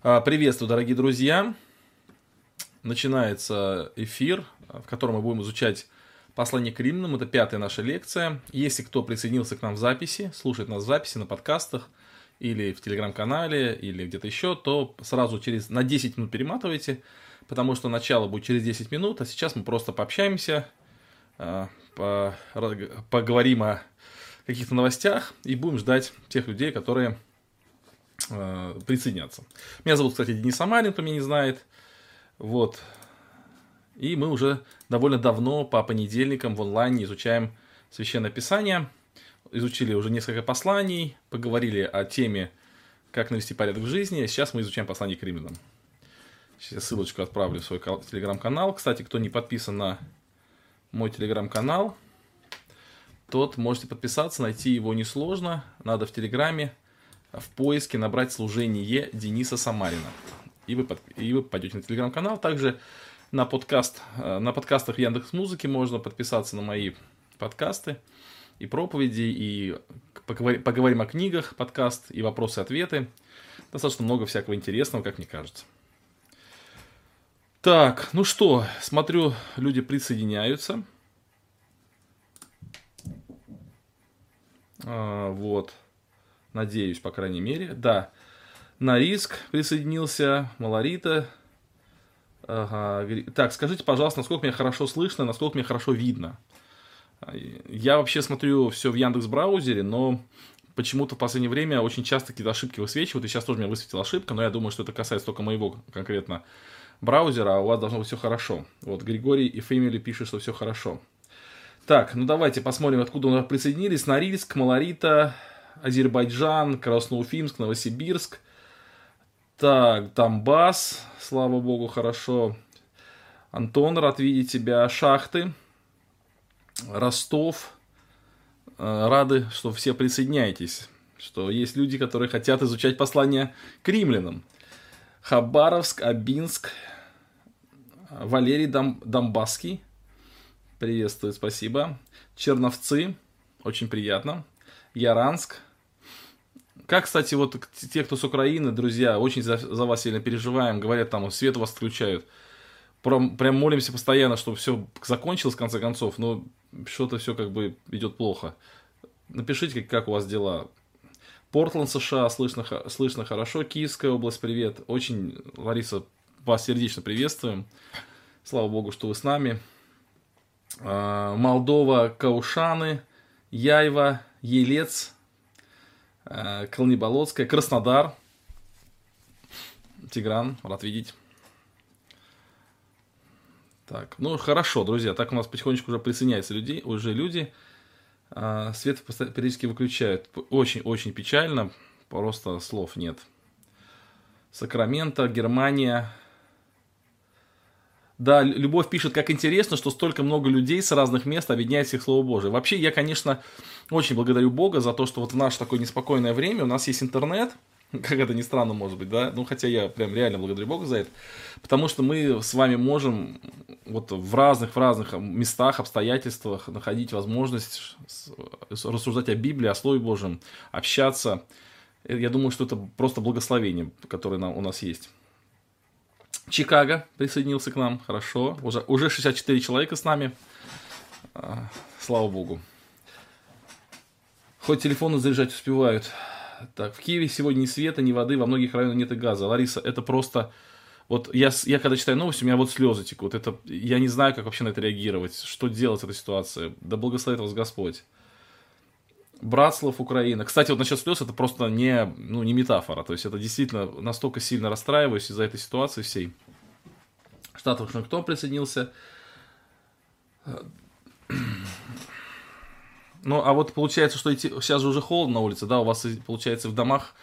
А, Приветствую, дорогие друзья. Начинается эфир, в котором мы будем изучать послание к римлянам. Это пятая наша лекция. Если кто присоединился к нам в записи, слушает нас в записи на подкастах или в телеграм-канале, или где-то еще, то сразу через на 10 минут перематывайте, потому что начало будет через 10 минут, а сейчас мы просто пообщаемся, а, по- поговорим о каких-то новостях и будем ждать тех людей, которые э, присоединятся. Меня зовут, кстати, Денис Самарин, кто меня не знает. Вот. И мы уже довольно давно по понедельникам в онлайне изучаем Священное Писание. Изучили уже несколько посланий, поговорили о теме, как навести порядок в жизни. Сейчас мы изучаем послание к римлянам. Сейчас ссылочку отправлю в свой телеграм-канал. Кстати, кто не подписан на мой телеграм-канал, тот можете подписаться, найти его несложно. Надо в телеграме в поиске набрать служение Дениса Самарина. И вы, под- и вы попадете на телеграм-канал. Также на, подкаст, э, на подкастах Яндекс Музыки можно подписаться на мои подкасты и проповеди, и поговори- поговорим о книгах, подкаст, и вопросы-ответы. Достаточно много всякого интересного, как мне кажется. Так, ну что, смотрю, люди присоединяются. А, вот. Надеюсь, по крайней мере. Да. На риск присоединился. Малорита. Ага. Так, скажите, пожалуйста, насколько меня хорошо слышно, насколько меня хорошо видно. Я вообще смотрю все в Яндекс браузере, но почему-то в последнее время очень часто какие-то ошибки высвечивают. И сейчас тоже меня высветила ошибка, но я думаю, что это касается только моего конкретно браузера, а у вас должно быть все хорошо. Вот Григорий и Фэмили пишут, что все хорошо. Так, ну давайте посмотрим, откуда у нас присоединились. Норильск, Малорита, Азербайджан, Красноуфимск, Новосибирск. Так, Донбасс, слава богу, хорошо. Антон, рад видеть тебя. Шахты, Ростов. Э, Рады, что все присоединяетесь. Что есть люди, которые хотят изучать послание к римлянам. Хабаровск, Абинск, Валерий Дом- Донбасский. Приветствую, спасибо. Черновцы, очень приятно. Яранск. Как, кстати, вот те, кто с Украины, друзья, очень за, за вас сильно переживаем. Говорят, там свет у вас отключают. Прям, прям молимся постоянно, чтобы все закончилось в конце концов, но что-то все как бы идет плохо. Напишите, как, как у вас дела. Портленд, США, слышно, слышно хорошо. Киевская область, привет. Очень, Лариса, вас сердечно приветствуем. Слава богу, что вы с нами. А, Молдова, Каушаны, Яйва, Елец, а, Калниболотская, Краснодар. Тигран, рад видеть. Так, ну хорошо, друзья, так у нас потихонечку уже присоединяются люди, уже люди. А, Свет периодически выключают. Очень-очень печально, просто слов нет. Сакраменто, Германия. Да, Лю- Любовь пишет, как интересно, что столько много людей с разных мест объединяет всех Слово Божие. Вообще, я, конечно, очень благодарю Бога за то, что вот в наше такое неспокойное время у нас есть интернет, как это ни странно может быть, да, ну хотя я прям реально благодарю Бога за это, потому что мы с вами можем вот в разных, в разных местах, обстоятельствах находить возможность рассуждать о Библии, о Слове Божьем, общаться. Э, Я думаю, что это просто благословение, которое у нас есть. Чикаго присоединился к нам, хорошо. Уже, уже 64 человека с нами. А, Слава Богу. Хоть телефоны заряжать успевают. Так, в Киеве сегодня ни света, ни воды, во многих районах нет и газа. Лариса, это просто... Вот я, я когда читаю новости, у меня вот слезы текут. Это, я не знаю, как вообще на это реагировать. Что делать в этой ситуации? Да благословит вас Господь. Братслав, Украина. Кстати, вот насчет слез, это просто не, ну, не метафора. То есть, это действительно настолько сильно расстраиваюсь из-за этой ситуации всей. Штат Вашингтон присоединился. Ну, а вот получается, что идти... сейчас же уже холодно на улице, да? У вас, получается, в домах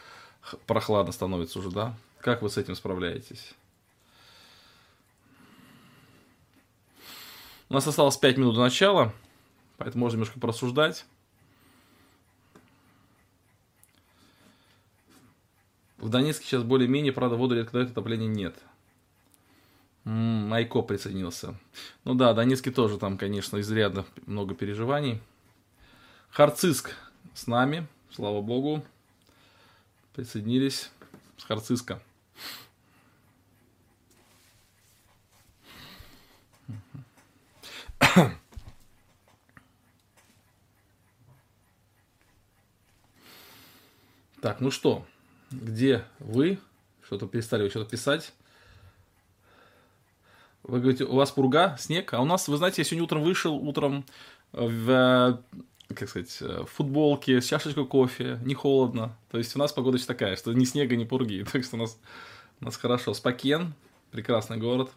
прохладно становится уже, да? Как вы с этим справляетесь? У нас осталось 5 минут до начала, поэтому можно немножко порассуждать. В Донецке сейчас более-менее, правда, воду лет отопления нет. Майко присоединился. Ну да, Донецке тоже там, конечно, изрядно много переживаний. Харциск с нами, слава богу. Присоединились с Харциска. Так, ну что, где вы? Что-то перестали что-то писать. Вы говорите, у вас пурга, снег, а у нас, вы знаете, я сегодня утром вышел, утром в, как сказать, в футболке, с чашечкой кофе, не холодно. То есть у нас погода еще такая, что ни снега, ни пурги. Так что у нас, у нас хорошо. Спакен, прекрасный город,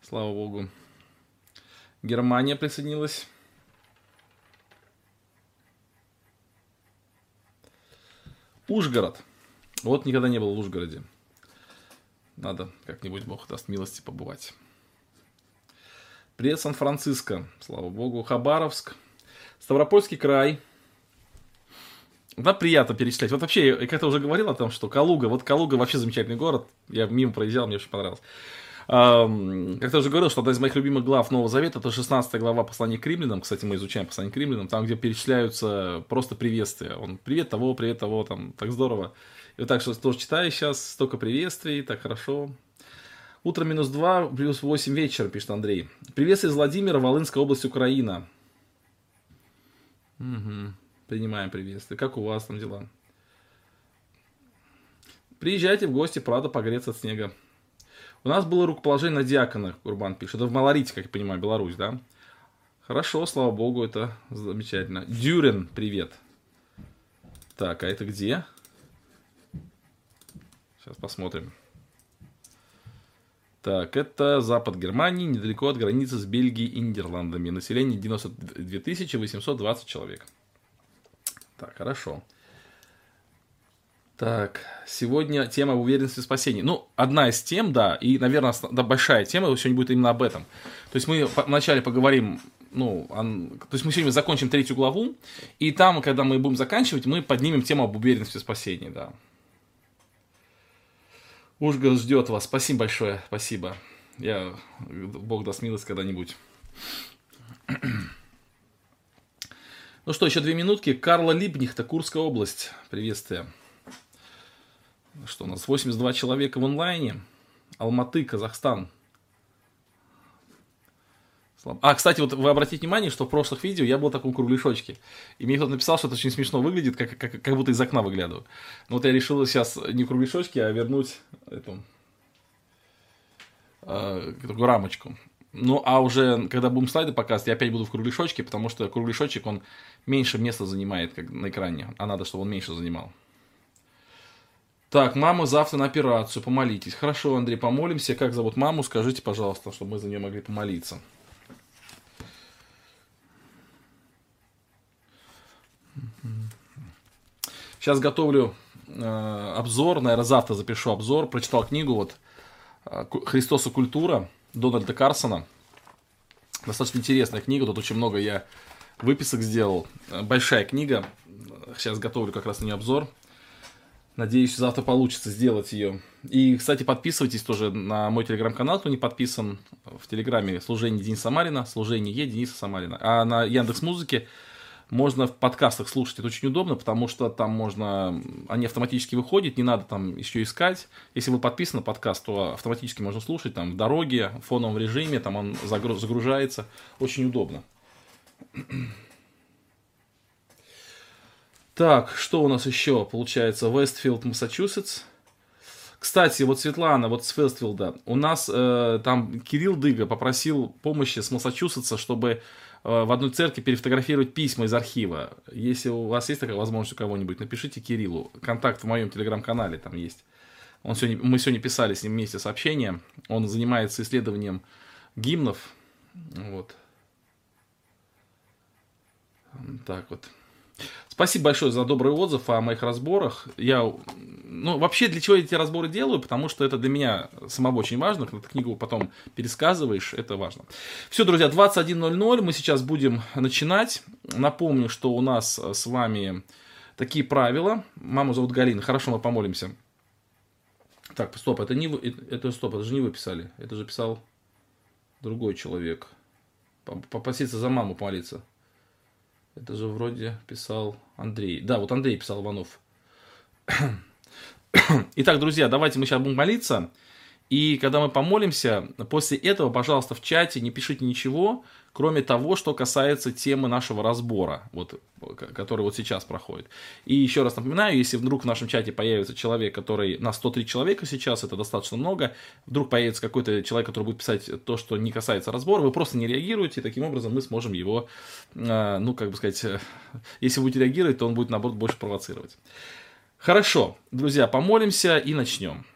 слава богу. Германия присоединилась. Ужгород. Вот никогда не был в Ужгороде. Надо как-нибудь, Бог даст милости побывать. Привет, Сан-Франциско. Слава богу. Хабаровск. Ставропольский край. Да, приятно перечислять. Вот вообще, я как-то уже говорил о том, что Калуга, вот Калуга вообще замечательный город. Я мимо проезжал, мне очень понравилось. Как-то уже говорил, что одна из моих любимых глав Нового Завета, это 16 глава послания к римлянам, кстати, мы изучаем послание к римлянам, там, где перечисляются просто приветствия. Он привет того, привет того, там, так здорово. И вот так что тоже читаю сейчас, столько приветствий, так хорошо. Утро минус 2, плюс 8 вечера, пишет Андрей. Приветствие из Владимира, Волынская область, Украина. Угу. Принимаем приветствие. Как у вас там дела? Приезжайте в гости, правда, погреться от снега. У нас было рукоположение на диаконах, Урбан пишет. Это в Малорите, как я понимаю, Беларусь, да? Хорошо, слава богу, это замечательно. Дюрин, привет. Так, а это где? Сейчас посмотрим. Так, это запад Германии, недалеко от границы с Бельгией и Нидерландами. Население 92 820 человек. Так, хорошо. Так, сегодня тема уверенности в спасении. Ну, одна из тем, да, и, наверное, да, большая тема сегодня будет именно об этом. То есть мы вначале поговорим, ну, он, то есть мы сегодня закончим третью главу, и там, когда мы будем заканчивать, мы поднимем тему об уверенности в спасении, да. Ужгород ждет вас. Спасибо большое, спасибо. Я, Бог даст милость когда-нибудь. Ну что, еще две минутки. Карла Либнихта, Курская область. Приветствие. Что у нас? 82 человека в онлайне. Алматы, Казахстан. А, кстати, вот вы обратите внимание, что в прошлых видео я был в таком кругляшочке. И мне кто-то написал, что это очень смешно выглядит, как, как, как будто из окна выглядываю. Но вот я решил сейчас не кругляшочки, а вернуть эту, э, такую рамочку. Ну, а уже, когда будем слайды показывать, я опять буду в кругляшочке, потому что кругляшочек, он меньше места занимает как на экране, а надо, чтобы он меньше занимал. Так, мама завтра на операцию, помолитесь. Хорошо, Андрей, помолимся. Как зовут маму, скажите, пожалуйста, чтобы мы за нее могли помолиться. Сейчас готовлю э, обзор, наверное, завтра запишу обзор. Прочитал книгу вот э, «Христос и культура» Дональда Карсона. Достаточно интересная книга, тут очень много я выписок сделал. Э, большая книга. Сейчас готовлю как раз на нее обзор. Надеюсь, завтра получится сделать ее. И, кстати, подписывайтесь тоже на мой телеграм-канал, кто не подписан. В телеграме служение Дениса Самарина, служение Е Дениса Самарина. А на Яндекс Музыке можно в подкастах слушать. Это очень удобно, потому что там можно... Они автоматически выходят, не надо там еще искать. Если вы подписаны на подкаст, то автоматически можно слушать там в дороге, в фоновом режиме, там он загружается. Очень удобно. Так, что у нас еще получается? Вестфилд, Массачусетс. Кстати, вот Светлана, вот с Вестфилда, у нас э, там Кирилл Дыга попросил помощи с Массачусетса, чтобы в одной церкви перефотографировать письма из архива. Если у вас есть такая возможность у кого-нибудь, напишите Кириллу. Контакт в моем телеграм-канале там есть. Он сегодня, мы сегодня писали с ним вместе сообщение. Он занимается исследованием гимнов. Вот. Так вот. Спасибо большое за добрый отзыв о моих разборах. Я, ну, вообще, для чего я эти разборы делаю? Потому что это для меня самого очень важно. Когда ты книгу потом пересказываешь, это важно. Все, друзья, 21.00 мы сейчас будем начинать. Напомню, что у нас с вами такие правила. Маму зовут Галина. Хорошо, мы помолимся. Так, стоп, это не вы, это стоп, это же не вы писали. Это же писал другой человек. Попроситься за маму помолиться. Это же вроде писал Андрей. Да, вот Андрей писал Иванов. Итак, друзья, давайте мы сейчас будем молиться. И когда мы помолимся, после этого, пожалуйста, в чате не пишите ничего, кроме того, что касается темы нашего разбора, вот, который вот сейчас проходит. И еще раз напоминаю, если вдруг в нашем чате появится человек, который на 103 человека сейчас, это достаточно много, вдруг появится какой-то человек, который будет писать то, что не касается разбора, вы просто не реагируете, и таким образом мы сможем его, э, ну, как бы сказать, э, если будете реагировать, то он будет, наоборот, больше провоцировать. Хорошо, друзья, помолимся и начнем.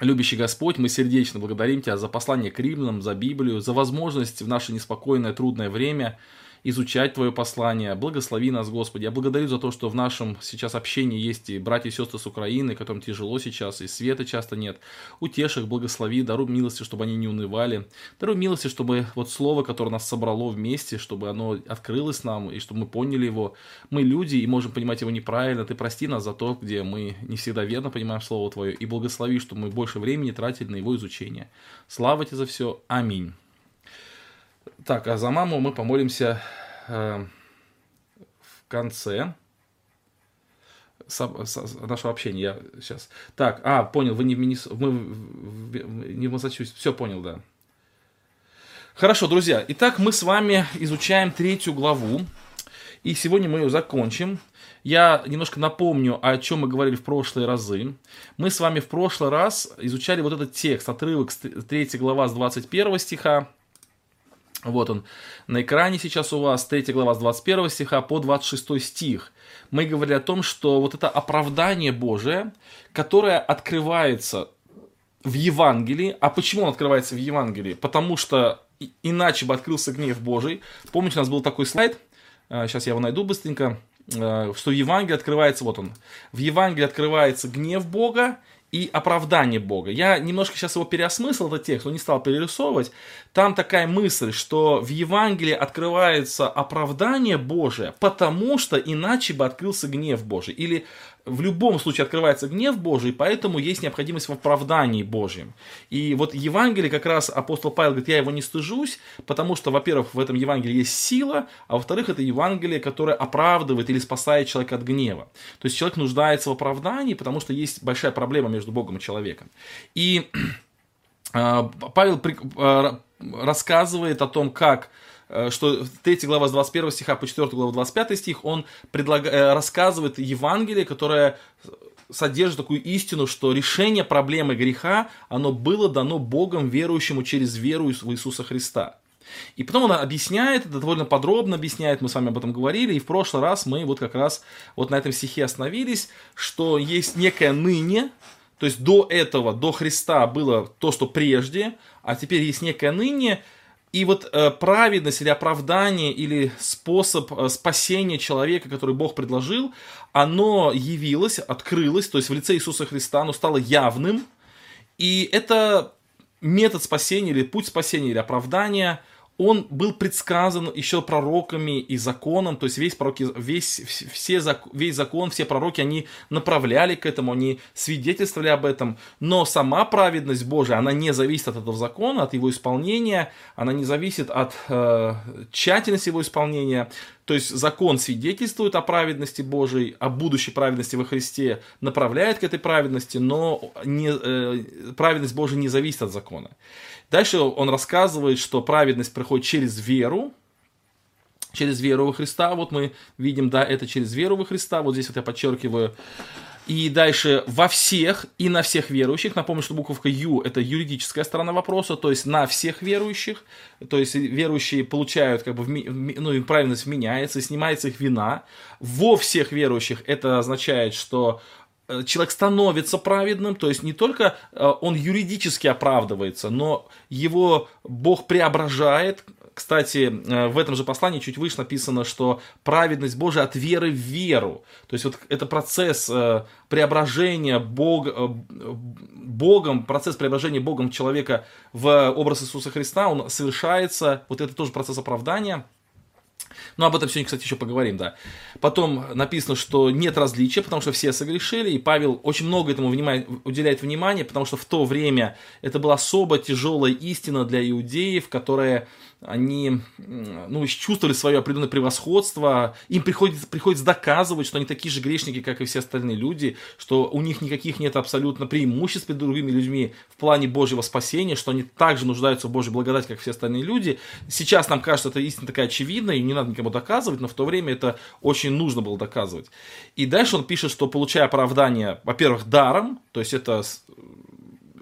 Любящий Господь, мы сердечно благодарим Тебя за послание к римлянам, за Библию, за возможность в наше неспокойное, трудное время – изучать Твое послание. Благослови нас, Господи. Я благодарю за то, что в нашем сейчас общении есть и братья и сестры с Украины, которым тяжело сейчас, и света часто нет. Утешь их, благослови, даруй милости, чтобы они не унывали. Даруй милости, чтобы вот слово, которое нас собрало вместе, чтобы оно открылось нам, и чтобы мы поняли его. Мы люди и можем понимать его неправильно. Ты прости нас за то, где мы не всегда верно понимаем Слово Твое, и благослови, чтобы мы больше времени тратили на его изучение. Слава Тебе за все. Аминь. Так, а за маму мы помолимся э, в конце нашего общения. Я сейчас. Так, а, понял, вы не в Миннес... мы не в Массачусетсе. Все понял, да. Хорошо, друзья. Итак, мы с вами изучаем третью главу. И сегодня мы ее закончим. Я немножко напомню, о чем мы говорили в прошлые разы. Мы с вами в прошлый раз изучали вот этот текст, отрывок с 3 глава с 21 стиха вот он на экране сейчас у вас, 3 глава с 21 стиха по 26 стих. Мы говорили о том, что вот это оправдание Божие, которое открывается в Евангелии. А почему он открывается в Евангелии? Потому что иначе бы открылся гнев Божий. Помните, у нас был такой слайд, сейчас а, я его найду быстренько, а, что в Евангелии открывается, вот он, в Евангелии открывается гнев Бога, и оправдание Бога. Я немножко сейчас его переосмыслил, этот текст, но не стал перерисовывать. Там такая мысль, что в Евангелии открывается оправдание Божие, потому что иначе бы открылся гнев Божий. Или в любом случае открывается гнев Божий, поэтому есть необходимость в оправдании Божьем. И вот Евангелие как раз апостол Павел говорит, я его не стыжусь, потому что, во-первых, в этом Евангелии есть сила, а во-вторых, это Евангелие, которое оправдывает или спасает человека от гнева. То есть человек нуждается в оправдании, потому что есть большая проблема между Богом и человеком. И э, Павел э, рассказывает о том, как что 3 глава с 21 стиха по 4 главу 25 стих, он предлаг... Э, рассказывает Евангелие, которое содержит такую истину, что решение проблемы греха, оно было дано Богом верующему через веру в Иисуса Христа. И потом он объясняет, это довольно подробно объясняет, мы с вами об этом говорили, и в прошлый раз мы вот как раз вот на этом стихе остановились, что есть некое ныне, то есть до этого, до Христа было то, что прежде, а теперь есть некое ныне, и вот э, праведность или оправдание или способ э, спасения человека, который Бог предложил, оно явилось, открылось, то есть в лице Иисуса Христа, оно стало явным. И это метод спасения или путь спасения или оправдания – он был предсказан еще пророками и законом, то есть весь, пророки, весь, все, весь закон, все пророки, они направляли к этому, они свидетельствовали об этом, но сама праведность Божия, она не зависит от этого закона, от его исполнения, она не зависит от э, тщательности его исполнения, то есть закон свидетельствует о праведности Божией, о будущей праведности во Христе, направляет к этой праведности, но не, э, праведность Божия не зависит от закона. Дальше он рассказывает, что праведность приходит через веру, через веру во Христа. Вот мы видим, да, это через веру во Христа. Вот здесь вот я подчеркиваю. И дальше во всех и на всех верующих. Напомню, что буковка Ю – это юридическая сторона вопроса, то есть на всех верующих. То есть верующие получают, как бы, ну, им праведность меняется, снимается их вина. Во всех верующих это означает, что Э, человек становится праведным, то есть не только э, он юридически оправдывается, но его Бог преображает. Кстати, э, в этом же послании чуть выше написано, что праведность Божия от веры в веру. То есть вот это процесс преображения Бог, Богом, процесс преображения Богом человека в образ Иисуса Христа, он совершается, вот это тоже процесс оправдания – Ну, об этом сегодня, кстати, еще поговорим, да. Потом написано, что нет различия, потому что все согрешили, и Павел очень много этому внимает, уделяет внимание, потому что в то время это была особо тяжелая истина для иудеев, которая они ну, чувствовали свое определенное превосходство, им приходится, приходится доказывать, что они такие же грешники, как и все остальные люди, что у них никаких нет абсолютно преимуществ перед другими людьми в плане Божьего спасения, что они также нуждаются в Божьей благодати, как все остальные люди. Сейчас нам кажется, эта истина такая очевидная, и не надо никому доказывать, но в то время это очень нужно было доказывать. И дальше он пишет, что получая оправдание, во-первых, даром, то есть это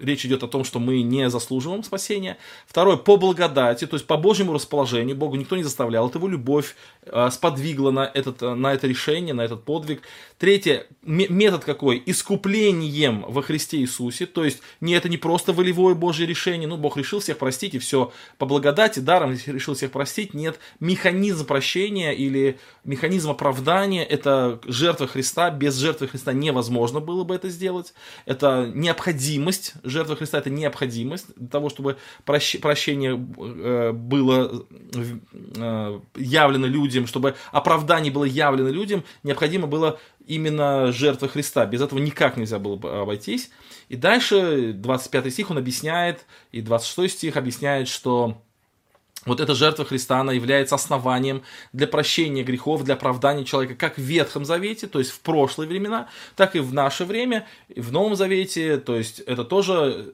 речь идет о том, что мы не заслуживаем спасения. Второе, по благодати, то есть по Божьему расположению. Богу никто не заставлял. Это его любовь э, сподвигла на, этот, на это решение, на этот подвиг. Третье, метод какой? Искуплением во Христе Иисусе. То есть не, это не просто волевое Божье решение. Ну, Бог решил всех простить, и все по благодати, даром решил всех простить. Нет, механизм прощения или механизм оправдания – это жертва Христа. Без жертвы Христа невозможно было бы это сделать. Это необходимость жертва Христа это необходимость для того, чтобы прощ, прощение э, было э, явлено людям, чтобы оправдание было явлено людям, необходимо было именно жертва Христа. Без этого никак нельзя было бы обойтись. И дальше 25 стих он объясняет, и 26 стих объясняет, что вот эта жертва Христа, она является основанием для прощения грехов, для оправдания человека как в Ветхом Завете, то есть в прошлые времена, так и в наше время, и в Новом Завете, то есть это тоже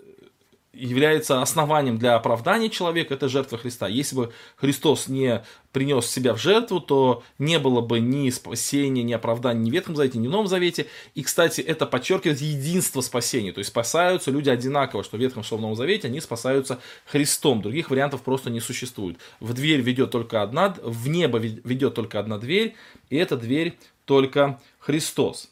является основанием для оправдания человека, это жертва Христа. Если бы Христос не принес себя в жертву, то не было бы ни спасения, ни оправдания ни в Ветхом Завете, ни в Новом Завете. И, кстати, это подчеркивает единство спасения. То есть спасаются люди одинаково, что в Ветхом, что в Новом Завете, они спасаются Христом. Других вариантов просто не существует. В дверь ведет только одна, в небо ведет только одна дверь, и эта дверь только Христос.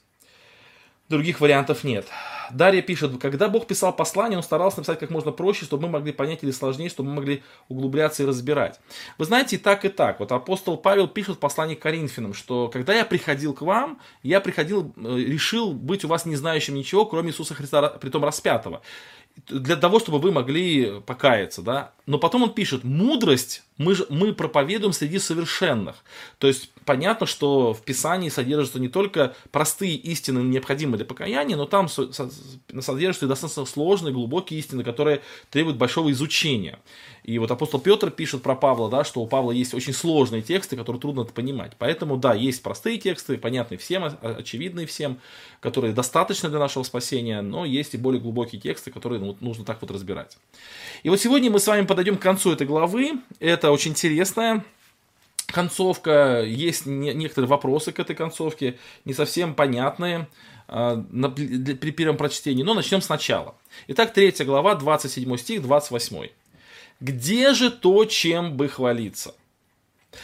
Других вариантов нет. Дарья пишет, когда Бог писал послание, он старался написать как можно проще, чтобы мы могли понять или сложнее, чтобы мы могли углубляться и разбирать. Вы знаете, и так, и так. Вот апостол Павел пишет в послании к Коринфянам, что когда я приходил к вам, я приходил, э, решил быть у вас не знающим ничего, кроме Иисуса Христа, притом распятого для того, чтобы вы могли покаяться, да. Но потом он пишет, мудрость мы, же, мы проповедуем среди совершенных. То есть понятно, что в Писании содержатся не только простые истины, необходимые для покаяния, но там содержатся и достаточно сложные, глубокие истины, которые требуют большого изучения. И вот апостол Петр пишет про Павла, да, что у Павла есть очень сложные тексты, которые трудно понимать. Поэтому, да, есть простые тексты, понятные всем, очевидные всем, которые достаточны для нашего спасения, но есть и более глубокие тексты, которые ну, нужно так вот разбирать. И вот сегодня мы с вами подойдем к концу этой главы. Это очень интересная концовка, есть некоторые вопросы к этой концовке, не совсем понятные а, при первом прочтении, но начнем сначала. Итак, 3 глава, 27 стих, 28. Где же то, чем бы хвалиться?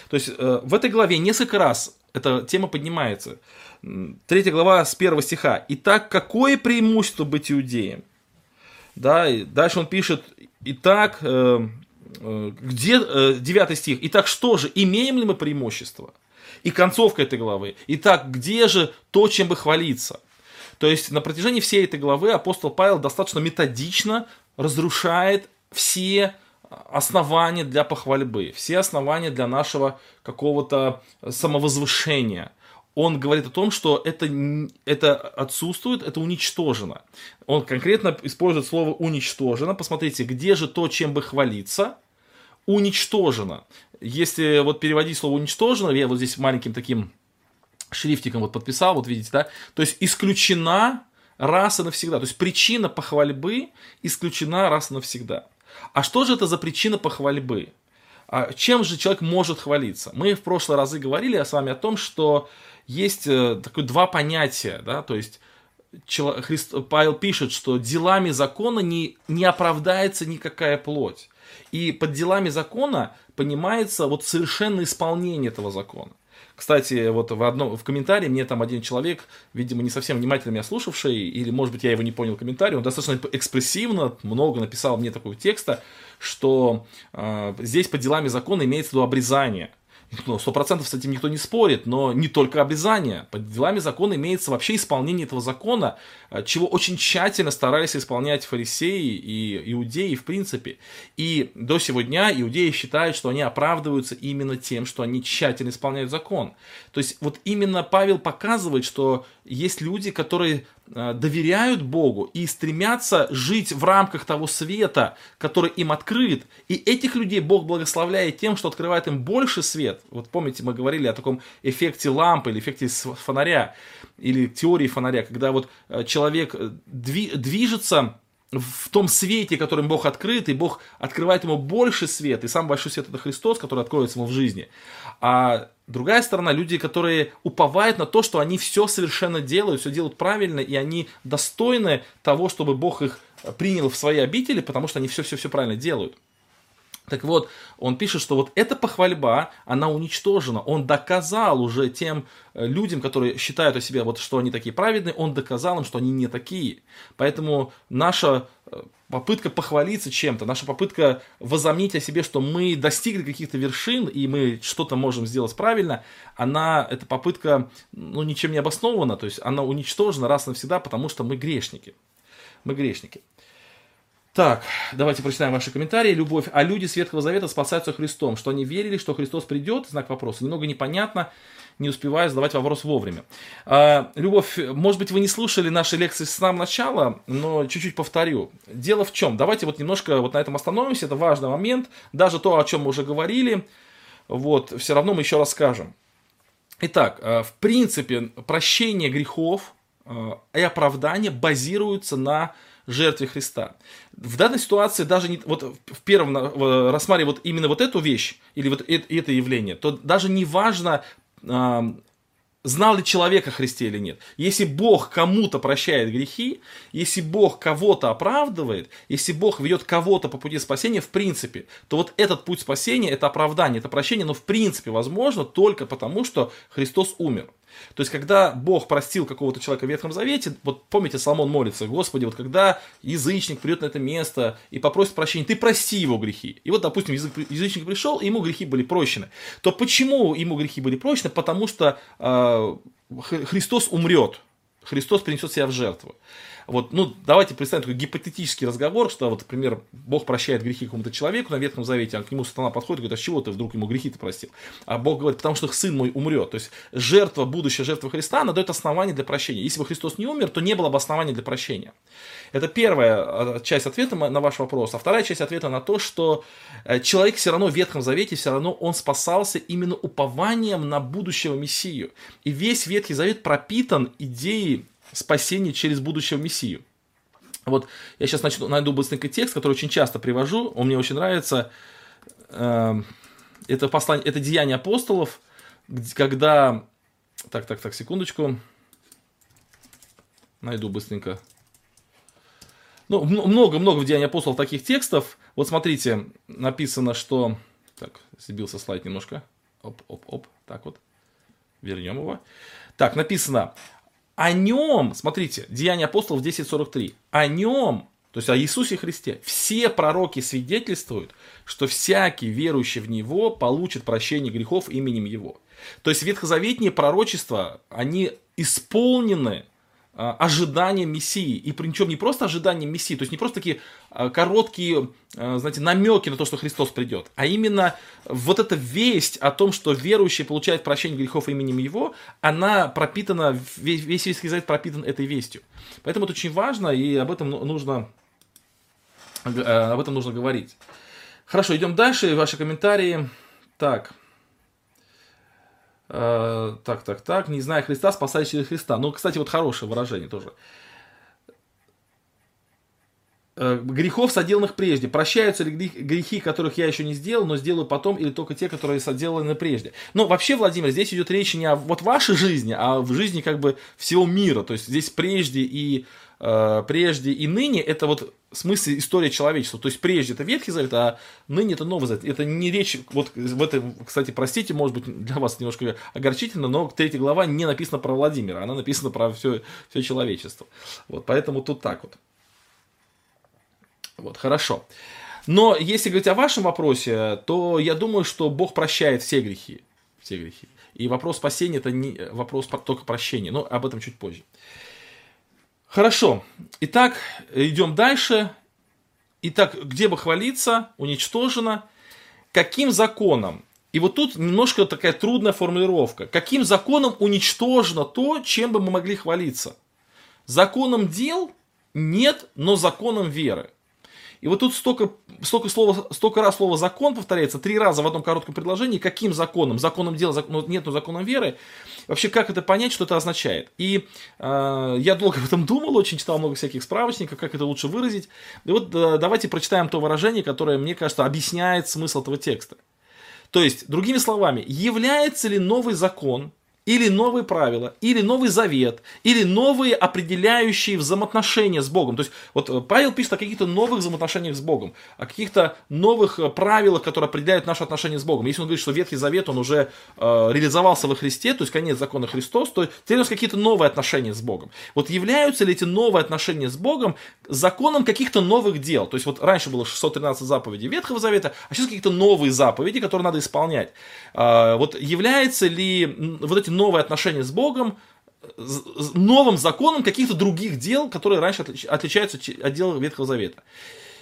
То есть э, в этой главе несколько раз эта тема поднимается. Третья глава с первого стиха. Итак, какое преимущество быть иудеем? Да, и дальше он пишет, итак, э, э, где, э, 9 стих, итак, что же, имеем ли мы преимущество? И концовка этой главы. Итак, где же то, чем бы хвалиться? То есть на протяжении всей этой главы апостол Павел достаточно методично разрушает все основания для похвальбы, все основания для нашего какого-то самовозвышения. Он говорит о том, что это, это отсутствует, это уничтожено. Он конкретно использует слово уничтожено. Посмотрите, где же то, чем бы хвалиться, уничтожено. Если вот переводить слово уничтожено, я вот здесь маленьким таким шрифтиком вот подписал, вот видите, да, то есть исключена раз и навсегда. То есть причина похвальбы исключена раз и навсегда. А что же это за причина похвальбы? А чем же человек может хвалиться? Мы в прошлые разы говорили с вами о том, что есть э, такое два понятия, да, то есть Христ, Павел пишет, что делами закона не, не оправдается никакая плоть. И под делами закона понимается вот совершенное исполнение этого закона. Кстати, вот в, одном, в комментарии мне там один человек, видимо, не совсем внимательно меня слушавший, или, может быть, я его не понял комментарий, он достаточно экспрессивно, много написал мне такого текста, что э, здесь по делами закона имеется в виду обрезание. Ну, сто процентов с этим никто не спорит, но не только обрезание. Под делами закона имеется вообще исполнение этого закона, э, чего очень тщательно старались исполнять фарисеи и иудеи в принципе. И до сего дня иудеи считают, что они оправдываются именно тем, что они тщательно исполняют закон. То есть вот именно Павел показывает, что есть люди, которые Э, доверяют Богу и стремятся жить в рамках того света, который им открыт. И этих людей Бог благословляет тем, что открывает им больше свет. Вот помните, мы говорили о таком эффекте лампы или эффекте фонаря, или теории фонаря, когда вот э, человек э, движется в том свете, которым Бог открыт, и Бог открывает ему больше свет, и самый большой свет это Христос, который откроется ему в жизни. А другая сторона, люди, которые уповают на то, что они все совершенно делают, все делают правильно, и они достойны того, чтобы Бог их принял в свои обители, потому что они все-все-все правильно делают. Так вот, он пишет, что вот эта похвальба, она уничтожена. Он доказал уже тем э, людям, которые считают о себе, вот, что они такие праведные, он доказал им, что они не такие. Поэтому наша э, попытка похвалиться чем-то, наша попытка возомнить о себе, что мы достигли каких-то вершин и мы что-то можем сделать правильно, она, эта попытка, ну, ничем не обоснована, то есть она уничтожена раз и навсегда, потому что мы грешники. Мы грешники. Так, давайте прочитаем ваши комментарии. Любовь. А люди Светского Завета спасаются Христом. Что они верили, что Христос придет? Знак вопроса. Немного непонятно, не успеваю задавать вопрос вовремя. А, Любовь, может быть, вы не слушали наши лекции с самого начала, но чуть-чуть повторю. Дело в чем? Давайте вот немножко вот на этом остановимся. Это важный момент. Даже то, о чем мы уже говорили, вот, все равно мы еще расскажем. Итак, а, в принципе, прощение грехов а, и оправдание базируются на жертве Христа. В данной ситуации даже не, вот в первом рассматривая вот именно вот эту вещь или вот это, это явление, то даже не важно, э, знал ли человек о Христе или нет. Если Бог кому-то прощает грехи, если Бог кого-то оправдывает, если Бог ведет кого-то по пути спасения, в принципе, то вот этот путь спасения, это оправдание, это прощение, но в принципе возможно только потому, что Христос умер. То есть, когда Бог простил какого-то человека в Ветхом Завете, вот помните, Соломон молится, Господи, вот когда язычник придет на это место и попросит прощения, ты прости его грехи. И вот, допустим, язычник пришел, и ему грехи были прощены. То почему ему грехи были прощены? Потому что э, Христос умрет, Христос принесет себя в жертву. Вот, ну, давайте представим такой гипотетический разговор, что, вот, например, Бог прощает грехи какому-то человеку на Ветхом Завете, а к нему сатана подходит и говорит, а чего ты вдруг ему грехи-то простил? А Бог говорит, потому что сын мой умрет. То есть жертва, будущая жертва Христа, она дает основание для прощения. Если бы Христос не умер, то не было бы основания для прощения. Это первая а, часть ответа на ваш вопрос. А вторая часть ответа на то, что э, человек все равно в Ветхом Завете, все равно он спасался именно упованием на будущего Мессию. И весь Ветхий Завет пропитан идеей спасение через будущего Мессию. Вот я сейчас начну, найду быстренько текст, который очень часто привожу, он мне очень нравится. Эм, это, послание, это Деяние апостолов, когда... Так, так, так, секундочку. Найду быстренько. Ну, много-много в Деянии апостолов таких текстов. Вот смотрите, написано, что... Так, сбился слайд немножко. Оп, оп, оп. Так вот. Вернем его. Так, написано, о нем, смотрите, Деяния апостолов 10.43, о нем, то есть о Иисусе Христе, все пророки свидетельствуют, что всякий верующий в Него получит прощение грехов именем Его. То есть ветхозаветные пророчества, они исполнены а, ожиданием Мессии. И причем не просто ожиданием Мессии, то есть не просто такие а, короткие, а, знаете, намеки на то, что Христос придет, а именно вот эта весть о том, что верующий получает прощение грехов именем Его, она пропитана, весь, весь Завет пропитан этой вестью. Поэтому это очень важно, и об этом ну, нужно, об этом нужно говорить. Хорошо, идем дальше, ваши комментарии. Так, Э, так, так, так. Не зная Христа, спасаясь через Христа. Ну, кстати, вот хорошее выражение тоже. Э, грехов, соделанных прежде. Прощаются ли грехи, которых я еще не сделал, но сделаю потом, или только те, которые соделаны прежде. Но вообще, Владимир, здесь идет речь не о вот вашей жизни, а в жизни как бы всего мира. То есть здесь прежде и Э, прежде и ныне, это вот в смысле история человечества. То есть прежде это Ветхий Завет, а ныне это Новый Завет. Это не речь, вот в этом, кстати, простите, может быть, для вас немножко огорчительно, но третья глава не написана про Владимира, она написана про все, все человечество. Вот, поэтому тут так вот. Вот, хорошо. Но если говорить о вашем вопросе, то я думаю, что Бог прощает все грехи. все грехи. И вопрос спасения это не вопрос только прощения, но об этом чуть позже. Хорошо. Итак, идем дальше. Итак, где бы хвалиться, уничтожено. Каким законом? И вот тут немножко такая трудная формулировка. Каким законом уничтожено то, чем бы мы могли хвалиться? Законом дел нет, но законом веры. И вот тут столько, столько, слова, столько раз слово закон повторяется, три раза в одном коротком предложении. Каким законом? Законом дела закон, ну, нет, но законом веры. Вообще, как это понять, что это означает? И э, я долго об этом думал, очень читал много всяких справочников, как это лучше выразить. И вот э, давайте прочитаем то выражение, которое, мне кажется, объясняет смысл этого текста. То есть, другими словами, является ли новый закон или новые правила, или новый завет, или новые определяющие взаимоотношения с Богом. То есть, вот э, Павел пишет о каких-то новых взаимоотношениях с Богом, о каких-то новых э, правилах, которые определяют наши отношения с Богом. Если он говорит, что Ветхий Завет, он уже э, реализовался во Христе, то есть конец закона Христос, то теперь у нас какие-то новые отношения с Богом. Вот являются ли эти новые отношения с Богом законом каких-то новых дел? То есть, вот раньше было 613 заповедей Ветхого Завета, а сейчас какие-то новые заповеди, которые надо исполнять. Э, вот является ли вот эти новые отношения с Богом, новым законом каких-то других дел, которые раньше отличаются от дел Ветхого Завета.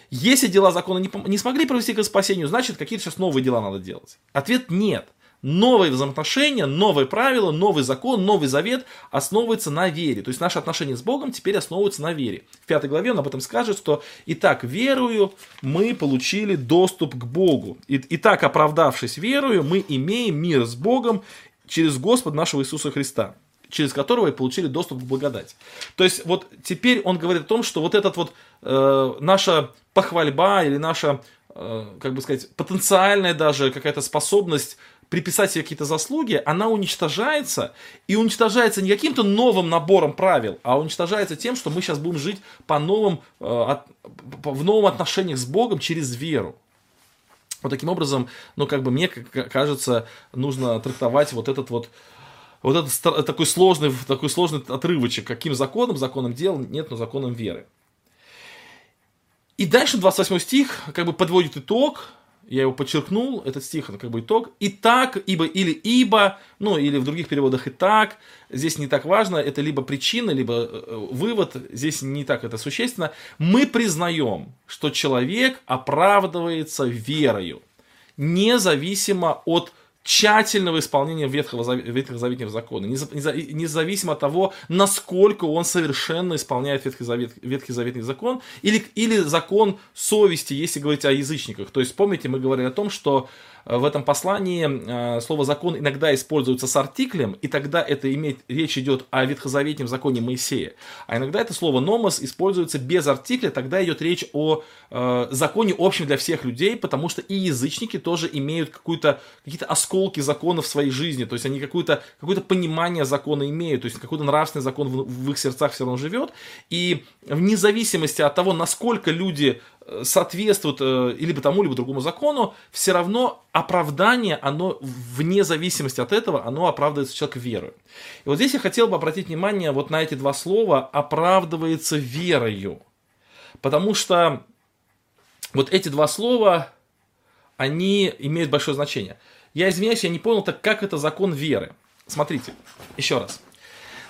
Если дела закона не, не смогли провести к спасению, значит, какие-то сейчас новые дела надо делать. Ответ нет новые взаимоотношения, новые правила, новый закон, новый завет основывается на вере. То есть наши отношения с Богом теперь основываются на вере. В пятой главе он об этом скажет, что «Итак, верую, мы получили доступ к Богу. И, итак, оправдавшись верою, мы имеем мир с Богом через Господа нашего Иисуса Христа» через которого и получили доступ к благодати. То есть вот теперь он говорит о том, что вот этот вот э, наша похвальба или наша, э, как бы сказать, потенциальная даже какая-то способность приписать себе какие-то заслуги, она уничтожается, и уничтожается не каким-то новым набором правил, а уничтожается тем, что мы сейчас будем жить по новым, э, от, в новом отношениях с Богом через веру. Вот таким образом, ну, как бы мне кажется, нужно трактовать вот этот вот вот этот такой сложный, такой сложный отрывочек, каким законом, законом дел, нет, но законом веры. И дальше 28 стих как бы подводит итог, я его подчеркнул, этот стих, это как бы итог. И так, ибо, или ибо, ну, или в других переводах и так. Здесь не так важно, это либо причина, либо э, вывод, здесь не так это существенно. Мы признаем, что человек оправдывается верою, независимо от тщательного исполнения Ветхого, Ветхозаветного закона, независимо от того, насколько он совершенно исполняет Ветхий, Завет, Ветхий Заветный закон, или, или закон совести, если говорить о язычниках. То есть, помните, мы говорили о том, что в этом послании э, слово закон иногда используется с артиклем, и тогда это имеет, речь идет о ветхозаветнем законе Моисея. А иногда это слово номос используется без артикля, тогда идет речь о э, законе общем для всех людей, потому что и язычники тоже имеют какую-то, какие-то осколки закона в своей жизни, то есть они какое-то какое понимание закона имеют, то есть какой-то нравственный закон в, в их сердцах все равно живет, и вне зависимости от того, насколько люди соответствует э, либо тому, либо другому закону, все равно оправдание, оно вне зависимости от этого, оно оправдывается человек верой. И вот здесь я хотел бы обратить внимание вот на эти два слова «оправдывается верою». Потому что вот эти два слова, они имеют большое значение. Я извиняюсь, я не понял, так как это закон веры? Смотрите, еще раз.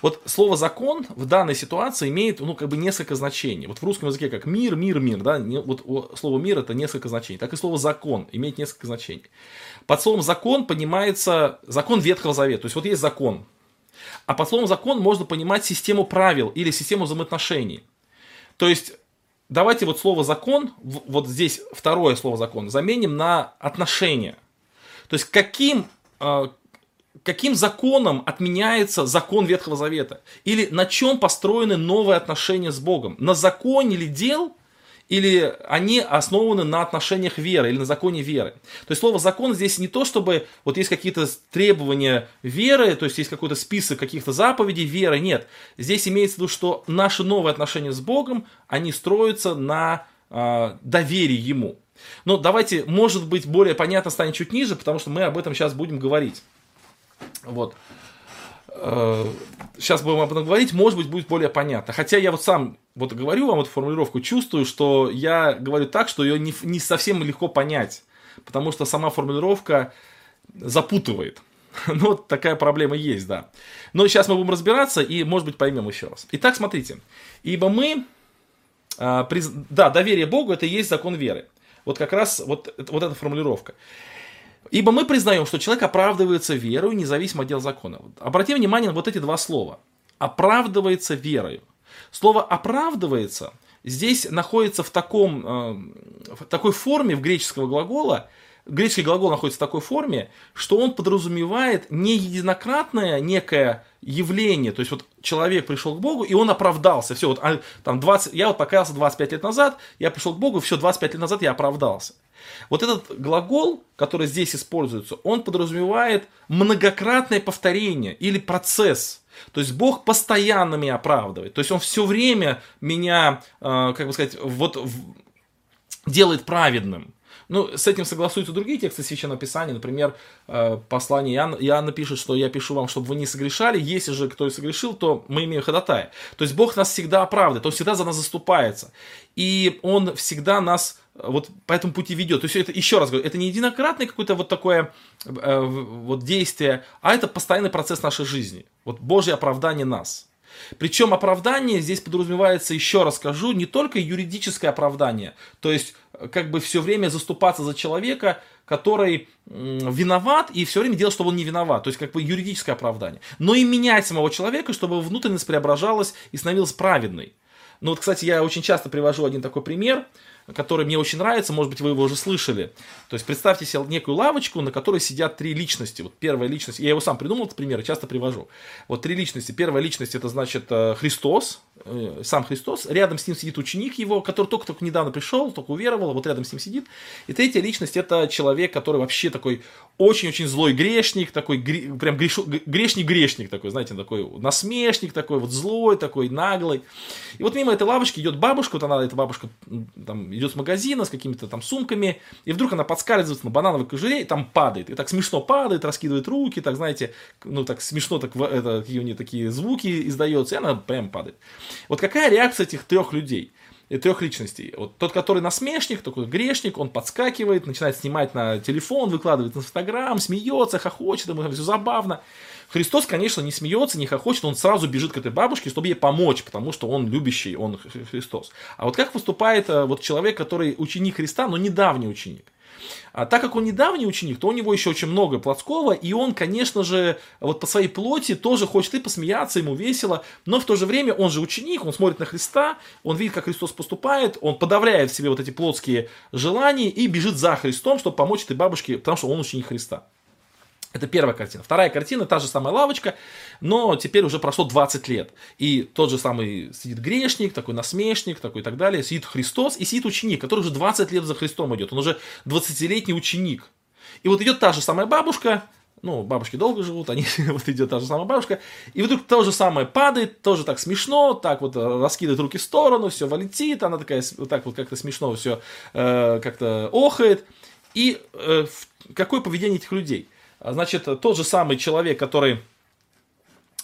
Вот слово закон в данной ситуации имеет, ну, как бы несколько значений. Вот в русском языке как мир, мир, мир, да, вот слово мир это несколько значений. Так и слово закон имеет несколько значений. Под словом закон понимается закон Ветхого Завета. То есть вот есть закон. А под словом закон можно понимать систему правил или систему взаимоотношений. То есть давайте вот слово закон, вот здесь второе слово закон, заменим на отношения. То есть каким, а, каким законом отменяется закон Ветхого Завета? Или на чем построены новые отношения с Богом? На законе ли дел? Или они основаны на отношениях веры или на законе веры. То есть слово закон здесь не то, чтобы вот есть какие-то требования веры, то есть есть какой-то список каких-то заповедей веры, нет. Здесь имеется в виду, что наши новые отношения с Богом, они строятся на э, доверии Ему. Но давайте, может быть, более понятно станет чуть ниже, потому что мы об этом сейчас будем говорить. Вот. Сейчас э, будем об этом говорить, может быть, будет более понятно. Хотя я вот сам вот говорю вам эту формулировку, чувствую, что я говорю так, что ее не, не совсем легко понять, потому что сама формулировка запутывает. Ну, вот такая проблема есть, да. Но сейчас мы будем разбираться и, может быть, поймем еще раз. Итак, смотрите. Ибо мы, а, да, доверие Богу это и есть закон веры. Вот как раз вот, вот эта формулировка. Ибо мы признаем, что человек оправдывается верою, независимо от дел закона. Обратим внимание на вот эти два слова. Оправдывается верою. Слово оправдывается здесь находится в, таком, э, в такой форме в греческого глагола, греческий глагол находится в такой форме, что он подразумевает не единократное некое явление, то есть вот человек пришел к Богу, и он оправдался, все, вот а, там 20, я вот покаялся 25 лет назад, я пришел к Богу, все, 25 лет назад я оправдался. Вот этот глагол, который здесь используется, он подразумевает многократное повторение или процесс. То есть Бог постоянно меня оправдывает. То есть Он все время меня, э, как бы сказать, вот делает праведным. Ну, с этим согласуются другие тексты Священного Писания. Например, э, послание Иоанна, Иоанна пишет, что я пишу вам, чтобы вы не согрешали. Если же кто и согрешил, то мы имеем ходатая. То есть Бог нас всегда оправдывает, Он всегда за нас заступается. И Он всегда нас вот по этому пути ведет. То есть это, еще раз говорю, это не единократное какое-то вот такое э, вот действие, а это постоянный процесс нашей жизни. Вот Божье оправдание нас. Причем оправдание здесь подразумевается, еще раз скажу, не только юридическое оправдание, то есть э, как бы все время заступаться за человека, который виноват, и все время делать, чтобы он не виноват, то есть как бы юридическое оправдание, но и менять самого человека, чтобы внутренность преображалась и становилась праведной. Ну вот, кстати, я очень часто привожу один такой пример – который мне очень нравится, может быть, вы его уже слышали. То есть представьте себе некую лавочку, на которой сидят три личности. Вот первая личность, я его сам придумал, этот пример, часто привожу. Вот три личности. Первая личность это значит э, Христос, сам Христос. Рядом с ним сидит ученик его, который только-только недавно пришел, только уверовал, вот рядом с ним сидит. И третья личность это человек, который вообще такой очень-очень злой грешник, такой прям грешник-грешник такой, знаете, такой насмешник такой, вот злой такой, наглый. И вот мимо этой лавочки идет бабушка, вот она, эта бабушка там идет с магазина с какими-то там сумками, и вдруг она подскальзывается на банановой кожуре и там падает. И так смешно падает, раскидывает руки, так, знаете, ну так смешно, так, это, какие у нее такие звуки издается, и она прям падает. Вот какая реакция этих трех людей? трех личностей. Вот тот, который насмешник, такой грешник, он подскакивает, начинает снимать на телефон, выкладывает на Инстаграм, смеется, хохочет, ему все забавно. Христос, конечно, не смеется, не хохочет, он сразу бежит к этой бабушке, чтобы ей помочь, потому что он любящий, он Христос. А вот как поступает э, вот человек, который ученик Христа, но недавний ученик? А так как он недавний ученик, то у него еще очень много плотского, и он, конечно же, вот по своей плоти тоже хочет и посмеяться, ему весело, но в то же время он же ученик, он смотрит на Христа, он видит, как Христос поступает, он подавляет в себе вот эти плотские желания и бежит за Христом, чтобы помочь этой бабушке, потому что он ученик Христа. Это первая картина. Вторая картина, та же самая лавочка, но теперь уже прошло 20 лет. И тот же самый сидит грешник, такой насмешник, такой и так далее. Сидит Христос и сидит ученик, который уже 20 лет за Христом идет. Он уже 20-летний ученик. И вот идет та же самая бабушка, ну, бабушки долго живут, они, вот идет та же самая бабушка, и вдруг то же самое падает, тоже так смешно, так вот раскидывает руки в сторону, все валетит, она такая, вот так вот как-то смешно все э, как-то охает. И э, какое поведение этих людей? А, значит, тот же самый человек, который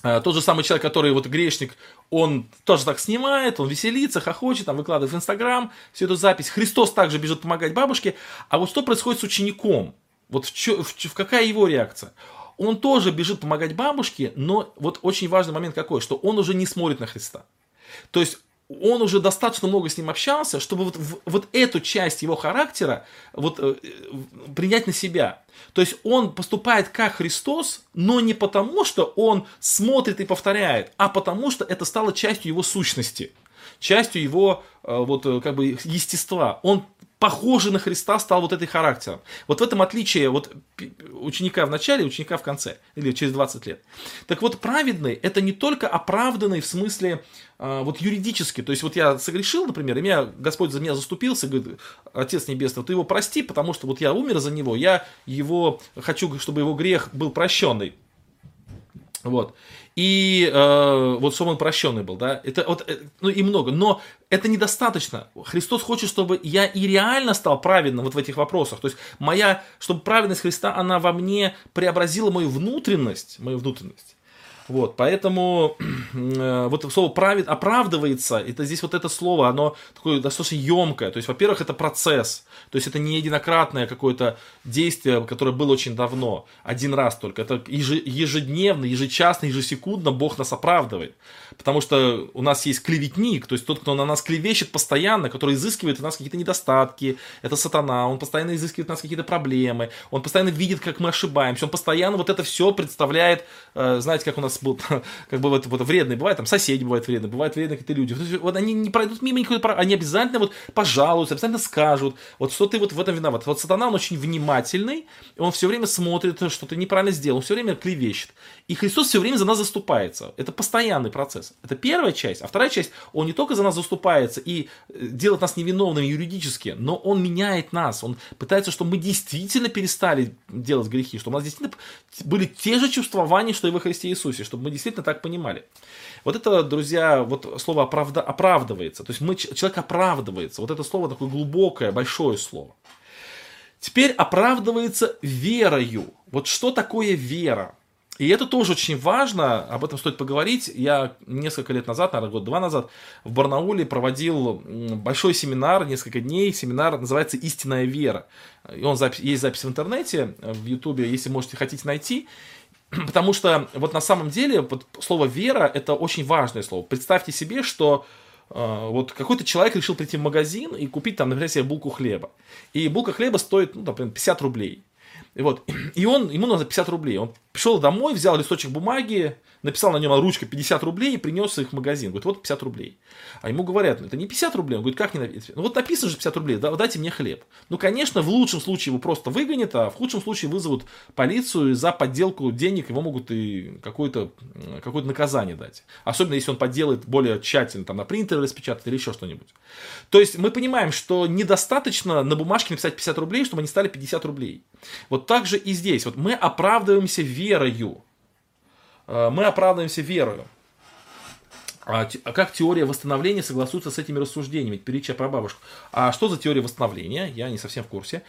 а, тот же самый человек, который вот грешник, он тоже так снимает, он веселится, хохочет, там выкладывает в Инстаграм всю эту запись. Христос также бежит помогать бабушке. А вот что происходит с учеником? Вот в, чё, в, в какая его реакция? Он тоже бежит помогать бабушке, но вот очень важный момент какой, что он уже не смотрит на Христа. То есть он уже достаточно много с ним общался, чтобы вот, вот эту часть его характера вот, э, принять на себя. То есть он поступает как Христос, но не потому, что он смотрит и повторяет, а потому, что это стало частью его сущности, частью его э, вот, э, как бы, естества. Он похожий на Христа стал вот этой характером. Вот в этом отличие вот ученика в начале, ученика в конце, или через 20 лет. Так вот, праведный – это не только оправданный в смысле э, вот юридически, то есть вот я согрешил, например, и меня Господь за меня заступился, говорит, Отец Небесный, ты его прости, потому что вот я умер за него, я его хочу, чтобы его грех был прощенный. Вот. И э, вот чтобы он прощенный был, да, это вот, э, ну и много, но это недостаточно. Христос хочет, чтобы я и реально стал праведным вот в этих вопросах. То есть моя, чтобы праведность Христа, она во мне преобразила мою внутренность, мою внутренность. Вот, поэтому э, вот слово правит, оправдывается, это здесь вот это слово, оно такое достаточно емкое. То есть, во-первых, это процесс. То есть, это не единократное какое-то действие, которое было очень давно, один раз только. Это ежедневно, ежечасно, ежесекундно Бог нас оправдывает. Потому что у нас есть клеветник, то есть тот, кто на нас клевещет постоянно, который изыскивает у нас какие-то недостатки, это сатана, он постоянно изыскивает у нас какие-то проблемы, он постоянно видит, как мы ошибаемся, он постоянно вот это все представляет, э, знаете, как у нас был, как бы вот, вот вредные, бывает там соседи бывают вредные, бывают вредные какие-то люди, вот они не пройдут мимо никакой, они обязательно вот пожалуются, обязательно скажут, вот что ты вот в этом виноват. Вот сатана, он очень внимательный, он все время смотрит, что ты неправильно сделал, он все время клевещет. И Христос все время за нас заступается. Это постоянный процесс. Это первая часть. А вторая часть, он не только за нас заступается и э, делает нас невиновными юридически, но он меняет нас. Он пытается, чтобы мы действительно перестали делать грехи, чтобы у нас действительно были те же чувствования, что и во Христе Иисусе, чтобы мы действительно так понимали. Вот это, друзья, вот слово оправда, оправдывается. То есть мы, человек оправдывается. Вот это слово такое глубокое, большое слово. Теперь оправдывается верою. Вот что такое вера? И это тоже очень важно, об этом стоит поговорить. Я несколько лет назад, наверное, год-два назад, в Барнауле проводил большой семинар, несколько дней. Семинар называется «Истинная вера». И он запись, есть запись в интернете, в Ютубе, если можете, хотите найти. Потому что вот на самом деле вот слово «вера» — это очень важное слово. Представьте себе, что э, вот какой-то человек решил прийти в магазин и купить там, например, себе булку хлеба. И булка хлеба стоит, ну, например, 50 рублей. И вот, и он, ему надо 50 рублей. Он пришел домой, взял листочек бумаги, написал на нем ручкой 50 рублей и принес их в магазин. Говорит, вот 50 рублей. А ему говорят, ну это не 50 рублей. Он говорит, как не написано? Ну вот написано же 50 рублей, да, дайте мне хлеб. Ну, конечно, в лучшем случае его просто выгонят, а в худшем случае вызовут полицию за подделку денег его могут и какое-то какое наказание дать. Особенно если он подделает более тщательно, там на принтере распечатать или еще что-нибудь. То есть мы понимаем, что недостаточно на бумажке написать 50 рублей, чтобы они стали 50 рублей. Вот так же и здесь. Вот мы оправдываемся верою. Э, мы оправдываемся верою. А, а как теория восстановления согласуется с этими рассуждениями? Притча про бабушку. А что за теория восстановления? Я не совсем в курсе.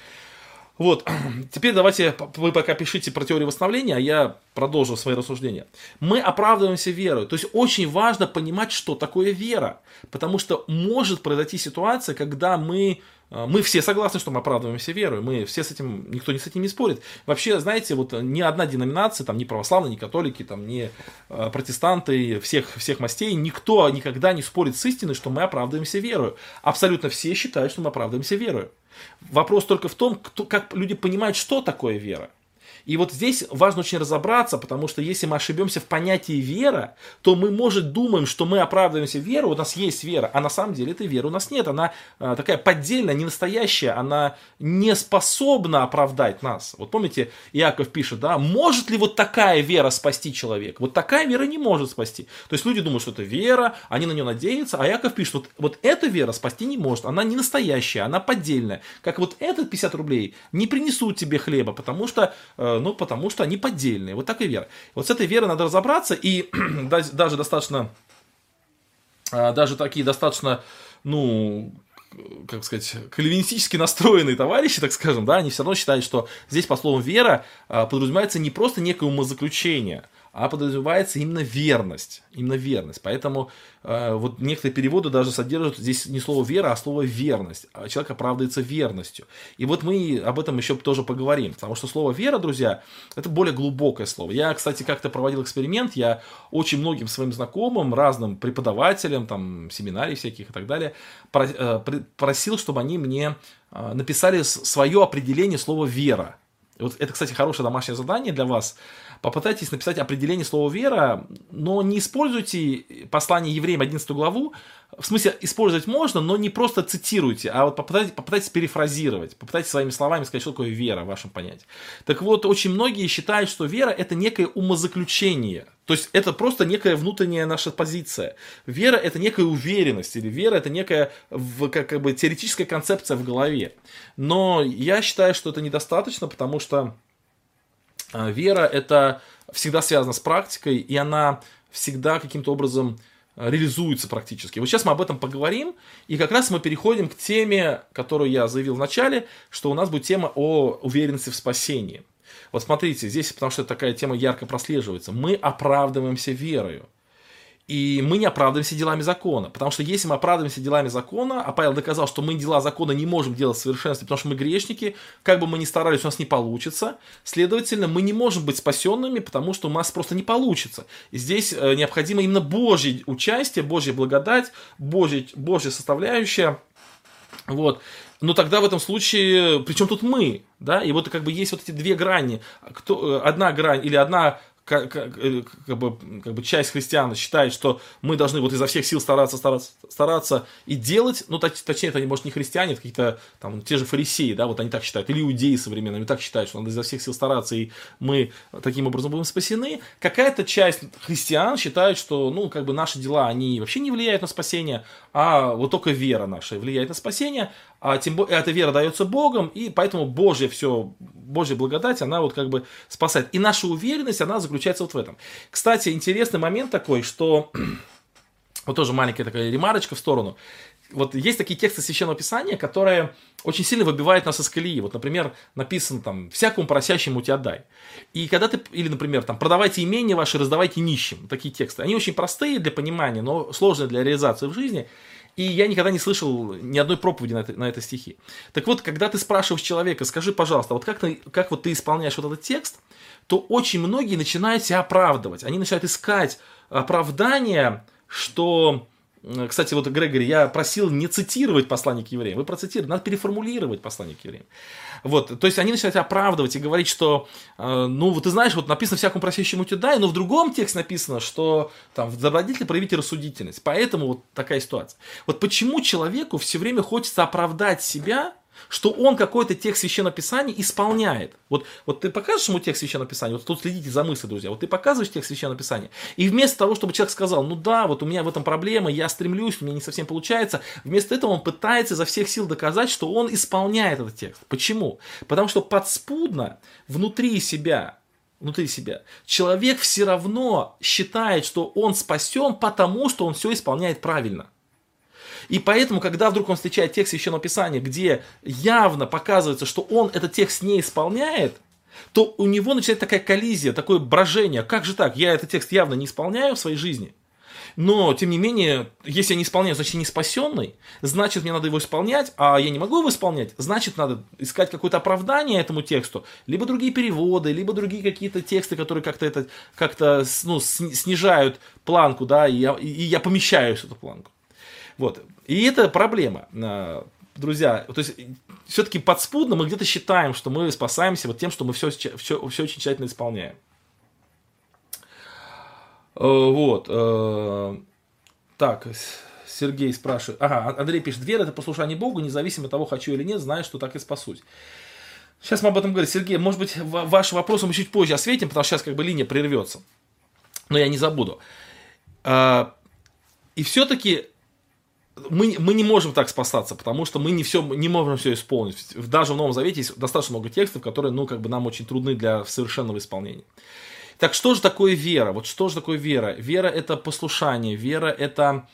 Вот, теперь давайте, вы пока пишите про теорию восстановления, а я продолжу свои рассуждения. Мы оправдываемся верой. То есть очень важно понимать, что такое вера. Потому что может произойти ситуация, когда мы а, мы все согласны, что мы оправдываемся верой, мы все с этим, никто не с этим не спорит. Вообще, знаете, вот ни одна деноминация, там, ни православные, ни католики, там, ни э, протестанты всех, всех мастей, никто никогда не спорит с истиной, что мы оправдываемся верой. Абсолютно все считают, что мы оправдываемся верой. Вопрос только в том, кто, как люди понимают, что такое вера. И вот здесь важно очень разобраться, потому что если мы ошибемся в понятии вера, то мы, может, думаем, что мы оправдываемся верой, у нас есть вера, а на самом деле этой веры у нас нет. Она э, такая поддельная, не настоящая, она не способна оправдать нас. Вот помните, Иаков пишет, да, может ли вот такая вера спасти человека? Вот такая вера не может спасти. То есть люди думают, что это вера, они на нее надеются, а Иаков пишет, вот, вот эта вера спасти не может, она не настоящая, она поддельная. Как вот этот 50 рублей не принесут тебе хлеба, потому что Э, ну, потому что они поддельные. Вот так и вера. Вот с этой верой надо разобраться, и даже достаточно, э, даже такие достаточно, ну, как сказать, кальвинистически настроенные товарищи, так скажем, да, они все равно считают, что здесь по слову вера э, подразумевается не просто некое умозаключение, а подразумевается именно верность. Именно верность. Поэтому э, вот некоторые переводы даже содержат здесь не слово вера, а слово верность. А человек оправдывается верностью. И вот мы об этом еще тоже поговорим. Потому что слово вера, друзья, это более глубокое слово. Я, кстати, как-то проводил эксперимент. Я очень многим своим знакомым, разным преподавателям, там, семинарий всяких и так далее, э, просил, чтобы они мне э, написали свое определение слова вера. Вот это, кстати, хорошее домашнее задание для вас попытайтесь написать определение слова «вера», но не используйте послание евреям 11 главу, в смысле, использовать можно, но не просто цитируйте, а вот попытайтесь, попытайтесь перефразировать, попытайтесь своими словами сказать, что такое вера в вашем понятии. Так вот, очень многие считают, что вера – это некое умозаключение, то есть это просто некая внутренняя наша позиция. Вера – это некая уверенность, или вера – это некая как, как бы теоретическая концепция в голове. Но я считаю, что это недостаточно, потому что вера это всегда связано с практикой, и она всегда каким-то образом а, реализуется практически. Вот сейчас мы об этом поговорим, и как раз мы переходим к теме, которую я заявил в начале, что у нас будет тема о уверенности в спасении. Вот смотрите, здесь, потому что такая тема ярко прослеживается, мы оправдываемся верою. И мы не оправдываемся делами закона. Потому что если мы оправдываемся делами закона, а Павел доказал, что мы дела закона не можем делать в совершенстве, потому что мы грешники, как бы мы ни старались, у нас не получится. Следовательно, мы не можем быть спасенными, потому что у нас просто не получится. И здесь э, необходимо именно Божье участие, Божья благодать, Божья, Божья составляющая. Вот. Но тогда в этом случае, причем тут мы, да, и вот как бы есть вот эти две грани, кто, э, одна грань или одна как, как, э, как, бы, как бы часть христиан считает, что мы должны вот изо всех сил стараться, стараться, стараться и делать, ну, точ, точнее, это, может, не христиане, это какие-то там те же фарисеи, да, вот они так считают, или иудеи современные, они так считают, что надо изо всех сил стараться, и мы таким образом будем спасены. Какая-то часть христиан считает, что, ну, как бы наши дела, они вообще не влияют на спасение, а вот только вера наша влияет на спасение, а тем более эта вера дается Богом, и поэтому Божье все, Божья благодать, она вот как бы спасает. И наша уверенность, она заключается вот в этом. Кстати, интересный момент такой, что вот тоже маленькая такая ремарочка в сторону. Вот есть такие тексты Священного Писания, которые очень сильно выбивают нас из колеи. Вот, например, написано там «всякому просящему тебя дай». И когда ты, или, например, там «продавайте имение ваши, раздавайте нищим». Такие тексты. Они очень простые для понимания, но сложные для реализации в жизни. И я никогда не слышал ни одной проповеди на это, на это стихи. Так вот, когда ты спрашиваешь человека, скажи, пожалуйста, вот как, ты, как вот ты исполняешь вот этот текст, то очень многие начинают себя оправдывать. Они начинают искать оправдания, что кстати, вот, Грегори, я просил не цитировать послание к евреям. Вы процитировали, надо переформулировать послание к евреям. Вот, то есть они начинают оправдывать и говорить, что, э, ну, вот ты знаешь, вот написано всякому просящему тебя дай, но в другом тексте написано, что там в добродетели проявите рассудительность. Поэтому вот такая ситуация. Вот почему человеку все время хочется оправдать себя, что он какой-то текст Священного Писания исполняет. Вот, вот ты покажешь ему текст Священного Писания, вот тут следите за мыслью, друзья, вот ты показываешь текст Священного Писания, и вместо того, чтобы человек сказал, ну да, вот у меня в этом проблема, я стремлюсь, у меня не совсем получается, вместо этого он пытается изо всех сил доказать, что он исполняет этот текст. Почему? Потому что подспудно внутри себя внутри себя. Человек все равно считает, что он спасен, потому что он все исполняет правильно. И поэтому, когда вдруг он встречает текст Священного Писания, где явно показывается, что он этот текст не исполняет, то у него начинает такая коллизия, такое брожение. Как же так? Я этот текст явно не исполняю в своей жизни. Но, тем не менее, если я не исполняю, значит, я не спасенный, значит, мне надо его исполнять, а я не могу его исполнять, значит, надо искать какое-то оправдание этому тексту, либо другие переводы, либо другие какие-то тексты, которые как-то это, как-то, ну, снижают планку, да, и я, и я помещаюсь эту планку. Вот. И это проблема, а, друзья. То есть, все-таки подспудно мы где-то считаем, что мы спасаемся вот тем, что мы все, все, все очень тщательно исполняем. Э, вот. Э, так, Сергей спрашивает. Ага, Андрей пишет, вера это послушание Богу, независимо от того, хочу или нет, знаю, что так и спасусь. Сейчас мы об этом говорим. Сергей, может быть, ваш вопрос мы чуть позже осветим, потому что сейчас как бы линия прервется. Но я не забуду. А, и все-таки мы, мы не можем так спасаться, потому что мы не, все, не можем все исполнить. Даже в Новом Завете есть достаточно много текстов, которые ну, как бы нам очень трудны для совершенного исполнения. Так что же такое вера? Вот что же такое вера? Вера это послушание, вера это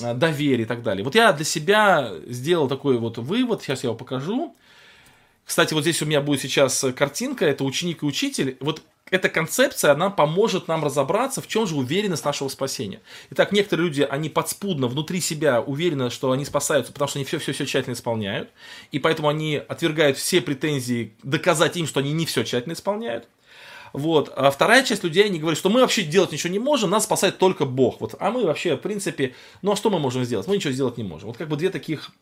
э, доверие и так далее. Вот я для себя сделал такой вот вывод, сейчас я его покажу. Кстати, вот здесь у меня будет сейчас картинка, это ученик и учитель. Вот эта концепция, она поможет нам разобраться, в чем же уверенность нашего спасения. Итак, некоторые люди, они подспудно внутри себя уверены, что они спасаются, потому что они все-все-все тщательно исполняют, и поэтому они отвергают все претензии доказать им, что они не все тщательно исполняют. Вот. А вторая часть людей, они говорят, что мы вообще делать ничего не можем, нас спасает только Бог. Вот. А мы вообще, в принципе, ну а что мы можем сделать? Мы ничего сделать не можем. Вот как бы две таких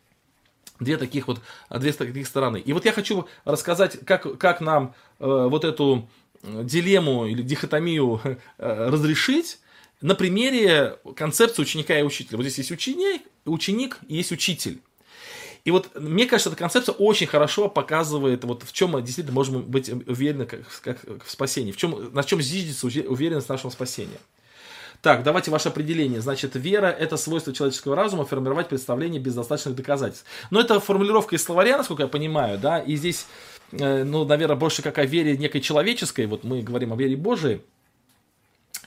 Две таких вот, две таких стороны. И вот я хочу рассказать, как, как нам э, вот эту дилемму или дихотомию э, разрешить на примере концепции ученика и учителя. Вот здесь есть ученик, ученик и есть учитель. И вот мне кажется, эта концепция очень хорошо показывает, вот в чем мы действительно можем быть уверены как, как в спасении, в чем, на чем зиждется уверенность нашего спасения. Так, давайте ваше определение. Значит, вера – это свойство человеческого разума формировать представление без достаточных доказательств. Но это формулировка из словаря, насколько я понимаю, да, и здесь ну, наверное, больше как о вере некой человеческой, вот мы говорим о вере Божией,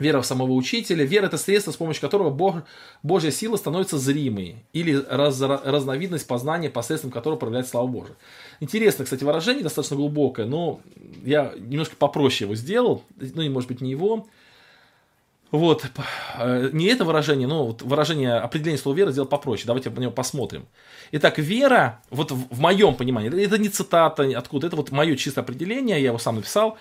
Вера в самого учителя. Вера – это средство, с помощью которого Бог, Божья сила становится зримой. Или раз, разновидность познания, посредством которого проявляет слава Божия. Интересно, кстати, выражение достаточно глубокое, но я немножко попроще его сделал. Ну, и, может быть, не его. Вот, э, не это выражение, но вот выражение определения слова вера сделал попроще. Давайте на него посмотрим. Итак, вера, вот в моем понимании, это не цитата откуда, это вот мое чистое определение, я его сам написал.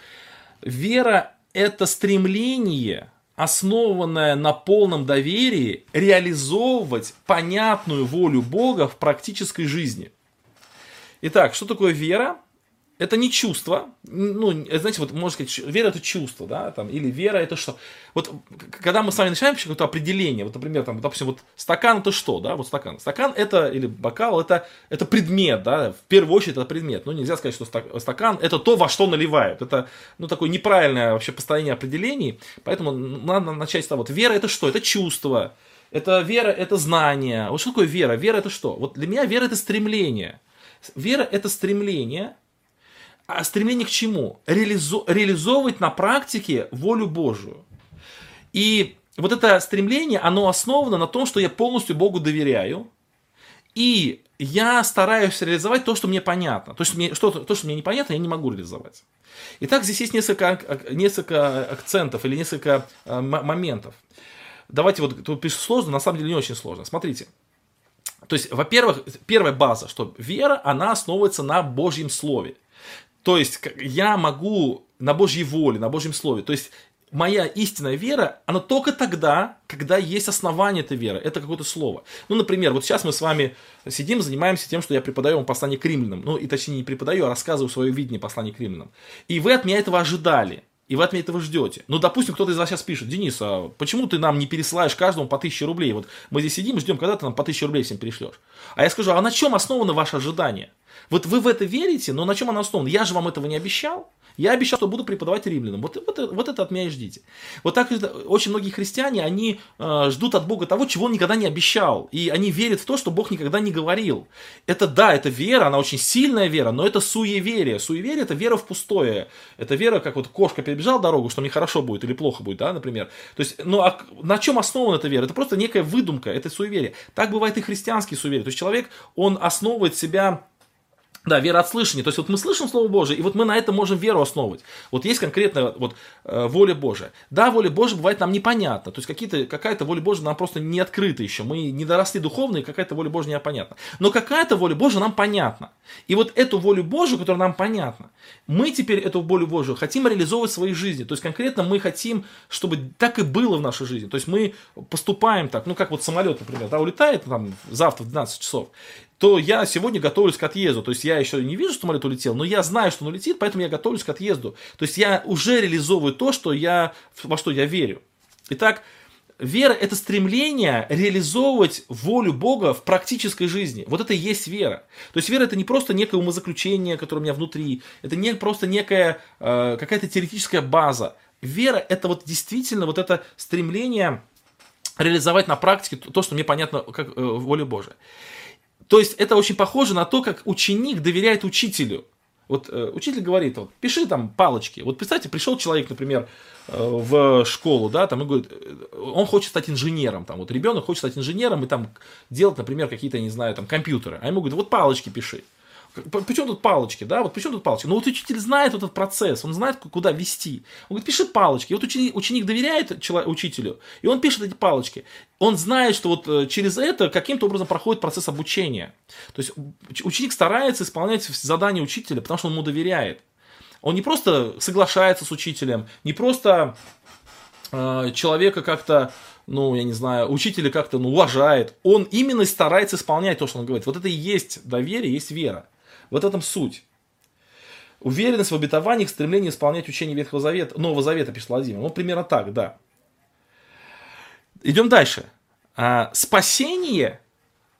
Вера это стремление, основанное на полном доверии, реализовывать понятную волю Бога в практической жизни. Итак, что такое вера? Это не чувство, ну, знаете, вот можно сказать, вера это чувство, да, там, или вера это что? Вот, когда мы с вами начинаем какое-то определение, вот, например, там, допустим, вот стакан это что, да, вот стакан. Стакан это, или бокал, это, это предмет, да, в первую очередь это предмет. Ну, нельзя сказать, что стакан это то, во что наливают. Это, ну, такое неправильное вообще построение определений, поэтому надо начать с того, вот, вера это что? Это чувство, это вера, это знание. Вот что такое вера? Вера это что? Вот для меня вера это стремление. Вера это стремление, а стремление к чему? Реализо- реализовывать на практике волю Божию. И вот это стремление, оно основано на том, что я полностью Богу доверяю, и я стараюсь реализовать то, что мне понятно. То, что мне, что, то, что мне непонятно, я не могу реализовать. Итак, здесь есть несколько, несколько акцентов или несколько э, моментов. Давайте вот, тут пишет сложно, на самом деле не очень сложно. Смотрите. То есть, во-первых, первая база, что вера, она основывается на Божьем Слове. То есть я могу на Божьей воле, на Божьем Слове. То есть моя истинная вера, она только тогда, когда есть основание этой веры. Это какое-то слово. Ну, например, вот сейчас мы с вами сидим, занимаемся тем, что я преподаю вам послание к римлянам. Ну, и точнее не преподаю, а рассказываю свое видение послания к римлянам. И вы от меня этого ожидали. И вы от меня этого ждете. Ну, допустим, кто-то из вас сейчас пишет, Денис, а почему ты нам не пересылаешь каждому по 1000 рублей? Вот мы здесь сидим ждем, когда ты нам по 1000 рублей всем перешлешь. А я скажу, а на чем основано ваше ожидание? Вот вы в это верите, но на чем оно основано? Я же вам этого не обещал. Я обещал, что буду преподавать римлянам. Вот, вот, вот это от меня и ждите. Вот так очень многие христиане, они э, ждут от Бога того, чего он никогда не обещал. И они верят в то, что Бог никогда не говорил. Это да, это вера, она очень сильная вера, но это суеверие. Суеверие это вера в пустое. Это вера, как вот кошка перебежала дорогу, что мне хорошо будет или плохо будет, да, например. То есть, ну а на чем основана эта вера? Это просто некая выдумка, это суеверие. Так бывает и христианские суеверия. То есть человек, он основывает себя да, вера от слышания. То есть вот мы слышим Слово Божие, и вот мы на этом можем веру основывать. Вот есть конкретная вот, э, воля Божия. Да, воля Божия бывает нам непонятна. То есть какие-то, какая-то воля Божия нам просто не открыта еще. Мы не доросли духовно, и какая-то воля Божия непонятна. Но какая-то воля Божия нам понятна. И вот эту волю Божию, которая нам понятна, мы теперь эту волю Божию хотим реализовывать в своей жизни. То есть конкретно мы хотим, чтобы так и было в нашей жизни. То есть мы поступаем так, ну как вот самолет, например, да, улетает там завтра в 12 часов то я сегодня готовлюсь к отъезду. То есть я еще не вижу, что самолет улетел, но я знаю, что он улетит, поэтому я готовлюсь к отъезду. То есть я уже реализовываю то, что я, во что я верю. Итак, вера – это стремление реализовывать волю Бога в практической жизни. Вот это и есть вера. То есть вера – это не просто некое умозаключение, которое у меня внутри, это не просто некая э, какая-то теоретическая база. Вера – это вот действительно вот это стремление реализовать на практике то, что мне понятно как э, воля Божия. То есть это очень похоже на то, как ученик доверяет учителю. Вот э, учитель говорит, вот, пиши там палочки. Вот представьте, пришел человек, например, э, в школу, да, там и говорит, э, он хочет стать инженером, там, вот ребенок хочет стать инженером и там делать, например, какие-то, не знаю, там, компьютеры. А ему говорят, вот палочки пиши. Причем тут палочки, да? Вот причем тут палочки? Ну вот учитель знает этот процесс, он знает, куда вести. Он говорит, пиши палочки. И вот ученик, ученик доверяет учителю, и он пишет эти палочки. Он знает, что вот э, через это каким-то образом проходит процесс обучения. То есть ученик старается исполнять задания учителя, потому что он ему доверяет. Он не просто соглашается с учителем, не просто э, человека как-то ну, я не знаю, учителя как-то ну, уважает. Он именно старается исполнять то, что он говорит. Вот это и есть доверие, есть вера. Вот этом суть. Уверенность в обетованиях, стремление исполнять учение Ветхого Завета, Нового Завета, пишет Владимир. Ну, примерно так, да. Идем дальше. А, спасение,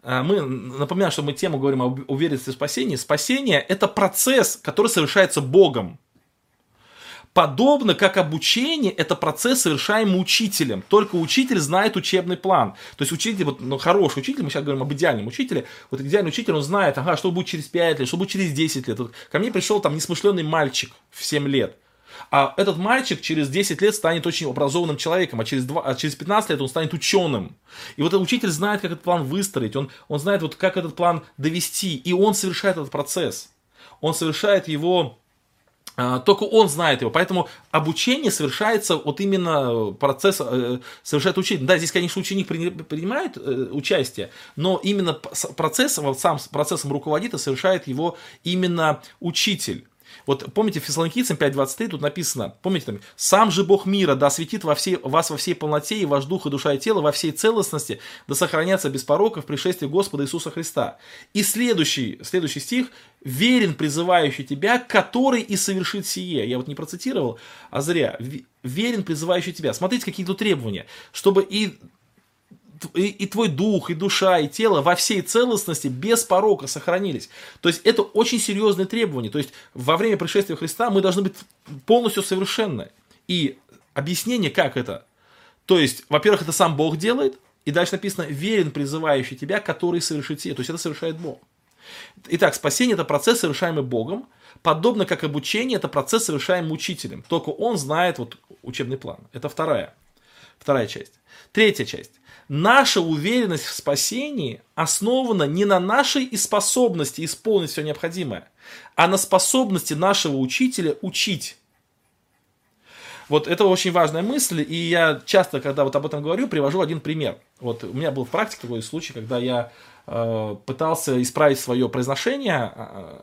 а, мы, напоминаю, что мы тему говорим об уверенности в спасении. Спасение – это процесс, который совершается Богом. Подобно как обучение, это процесс, совершаемый учителем. Только учитель знает учебный план. То есть учитель, вот, ну, хороший учитель, мы сейчас говорим об идеальном учителе, вот идеальный учитель, он знает, ага, что будет через 5 лет, что будет через 10 лет. Вот ко мне пришел там несмышленный мальчик в 7 лет. А этот мальчик через 10 лет станет очень образованным человеком, а через, 2, а через 15 лет он станет ученым. И вот этот учитель знает, как этот план выстроить, он, он знает, вот, как этот план довести, и он совершает этот процесс. Он совершает его только он знает его, поэтому обучение совершается, вот именно процесс э, совершает учитель. Да, здесь, конечно, ученик принимает э, участие, но именно процесс, сам процессом руководит и совершает его именно учитель. Вот помните, Фессалоникийцам 5.23 тут написано, помните там, «Сам же Бог мира да осветит во всей, вас во всей полноте, и ваш дух и душа и тело во всей целостности, да сохранятся без порока в пришествии Господа Иисуса Христа». И следующий, следующий стих, «Верен призывающий тебя, который и совершит сие». Я вот не процитировал, а зря. «Верен призывающий тебя». Смотрите, какие тут требования. Чтобы и и, и твой дух, и душа, и тело во всей целостности без порока сохранились. То есть это очень серьезные требования. То есть во время пришествия Христа мы должны быть полностью совершенны. И объяснение, как это. То есть, во-первых, это сам Бог делает, и дальше написано «верен призывающий тебя, который совершит сие». То есть это совершает Бог. Итак, спасение – это процесс, совершаемый Богом, подобно как обучение – это процесс, совершаемый учителем. Только он знает вот учебный план. Это вторая, вторая часть. Третья часть наша уверенность в спасении основана не на нашей способности исполнить все необходимое, а на способности нашего учителя учить. Вот это очень важная мысль, и я часто, когда вот об этом говорю, привожу один пример. Вот у меня был в практике такой случай, когда я э, пытался исправить свое произношение, э,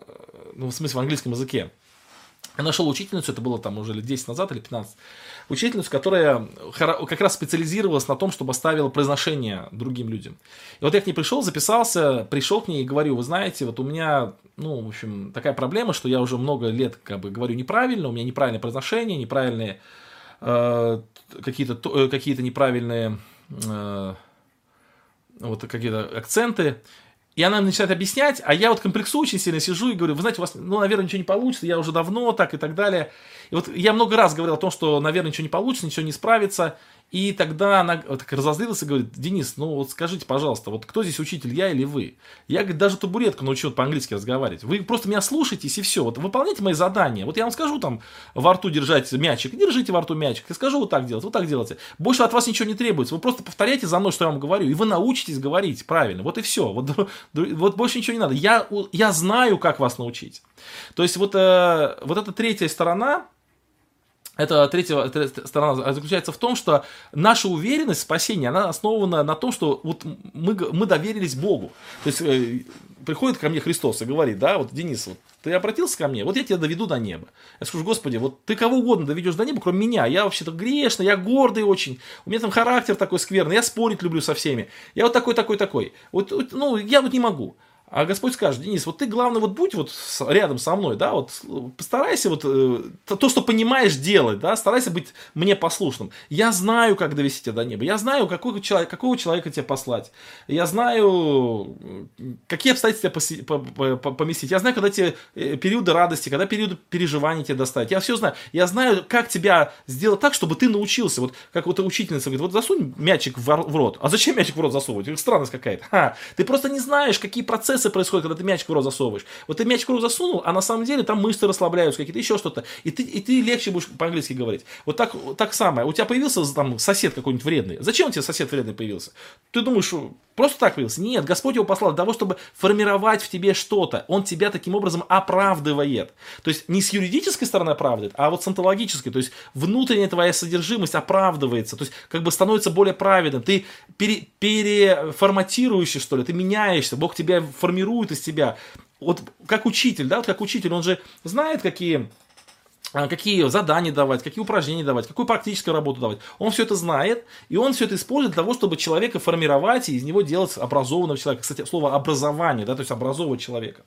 ну, в смысле в английском языке. Я нашел учительницу, это было там уже лет 10 назад или 15, учительницу, которая как раз специализировалась на том, чтобы оставила произношение другим людям. И вот я к ней пришел, записался, пришел к ней и говорю, вы знаете, вот у меня, ну, в общем, такая проблема, что я уже много лет как бы говорю неправильно, у меня неправильное произношение, неправильные э, какие-то э, какие неправильные э, вот какие-то акценты. И она начинает объяснять, а я вот комплексую очень сильно, сижу и говорю, вы знаете, у вас, ну, наверное, ничего не получится, я уже давно так и так далее. И вот я много раз говорил о том, что, наверное, ничего не получится, ничего не справится. И тогда она так разозлилась и говорит, Денис, ну вот скажите, пожалуйста, вот кто здесь учитель, я или вы? Я, говорит, даже табуретку научил по-английски разговаривать. Вы просто меня слушаетесь и все. Вот выполняйте мои задания. Вот я вам скажу там во рту держать мячик, держите во рту мячик. Я скажу вот так делать, вот так делайте. Больше от вас ничего не требуется. Вы просто повторяйте за мной, что я вам говорю, и вы научитесь говорить правильно. Вот и все. Вот, вот больше ничего не надо. Я, я знаю, как вас научить. То есть вот, э, вот эта третья сторона, эта третья сторона заключается в том, что наша уверенность в спасении, она основана на том, что вот мы, мы доверились Богу. То есть э, приходит ко мне Христос и говорит, да, вот, Денис, вот, ты обратился ко мне, вот я тебя доведу до неба. Я скажу, Господи, вот ты кого угодно доведешь до неба, кроме меня. Я вообще-то грешный, я гордый очень, у меня там характер такой скверный, я спорить люблю со всеми. Я вот такой, такой, такой. Вот, ну, я вот не могу. А Господь скажет, Денис, вот ты, главное, вот будь вот рядом со мной, да, вот постарайся вот э, то, что понимаешь, делать, да, старайся быть мне послушным. Я знаю, как довести тебя до неба, я знаю, какой человек, какого человека тебе послать, я знаю, какие обстоятельства поместить, я знаю, когда тебе э, периоды радости, когда периоды переживаний тебе достать, я все знаю, я знаю, как тебя сделать так, чтобы ты научился, вот как вот учительница говорит, вот засунь мячик в рот, а зачем мячик в рот засовывать, странность какая-то, ты просто не знаешь, какие процессы процессы происходят, когда ты мячик в рот засовываешь. Вот ты мячик в рот засунул, а на самом деле там мышцы расслабляются, какие-то еще что-то. И ты, и ты легче будешь по-английски говорить. Вот так, так самое. У тебя появился там сосед какой-нибудь вредный. Зачем у тебя сосед вредный появился? Ты думаешь, просто так появился? Нет, Господь его послал для того, чтобы формировать в тебе что-то. Он тебя таким образом оправдывает. То есть не с юридической стороны оправдывает, а вот с онтологической. То есть внутренняя твоя содержимость оправдывается. То есть как бы становится более праведным. Ты пере, переформатируешься, что ли, ты меняешься. Бог тебя формирует из тебя. Вот как учитель, да, вот как учитель, он же знает, какие какие задания давать, какие упражнения давать, какую практическую работу давать. Он все это знает, и он все это использует для того, чтобы человека формировать и из него делать образованного человека. Кстати, слово образование, да, то есть образовывать человека.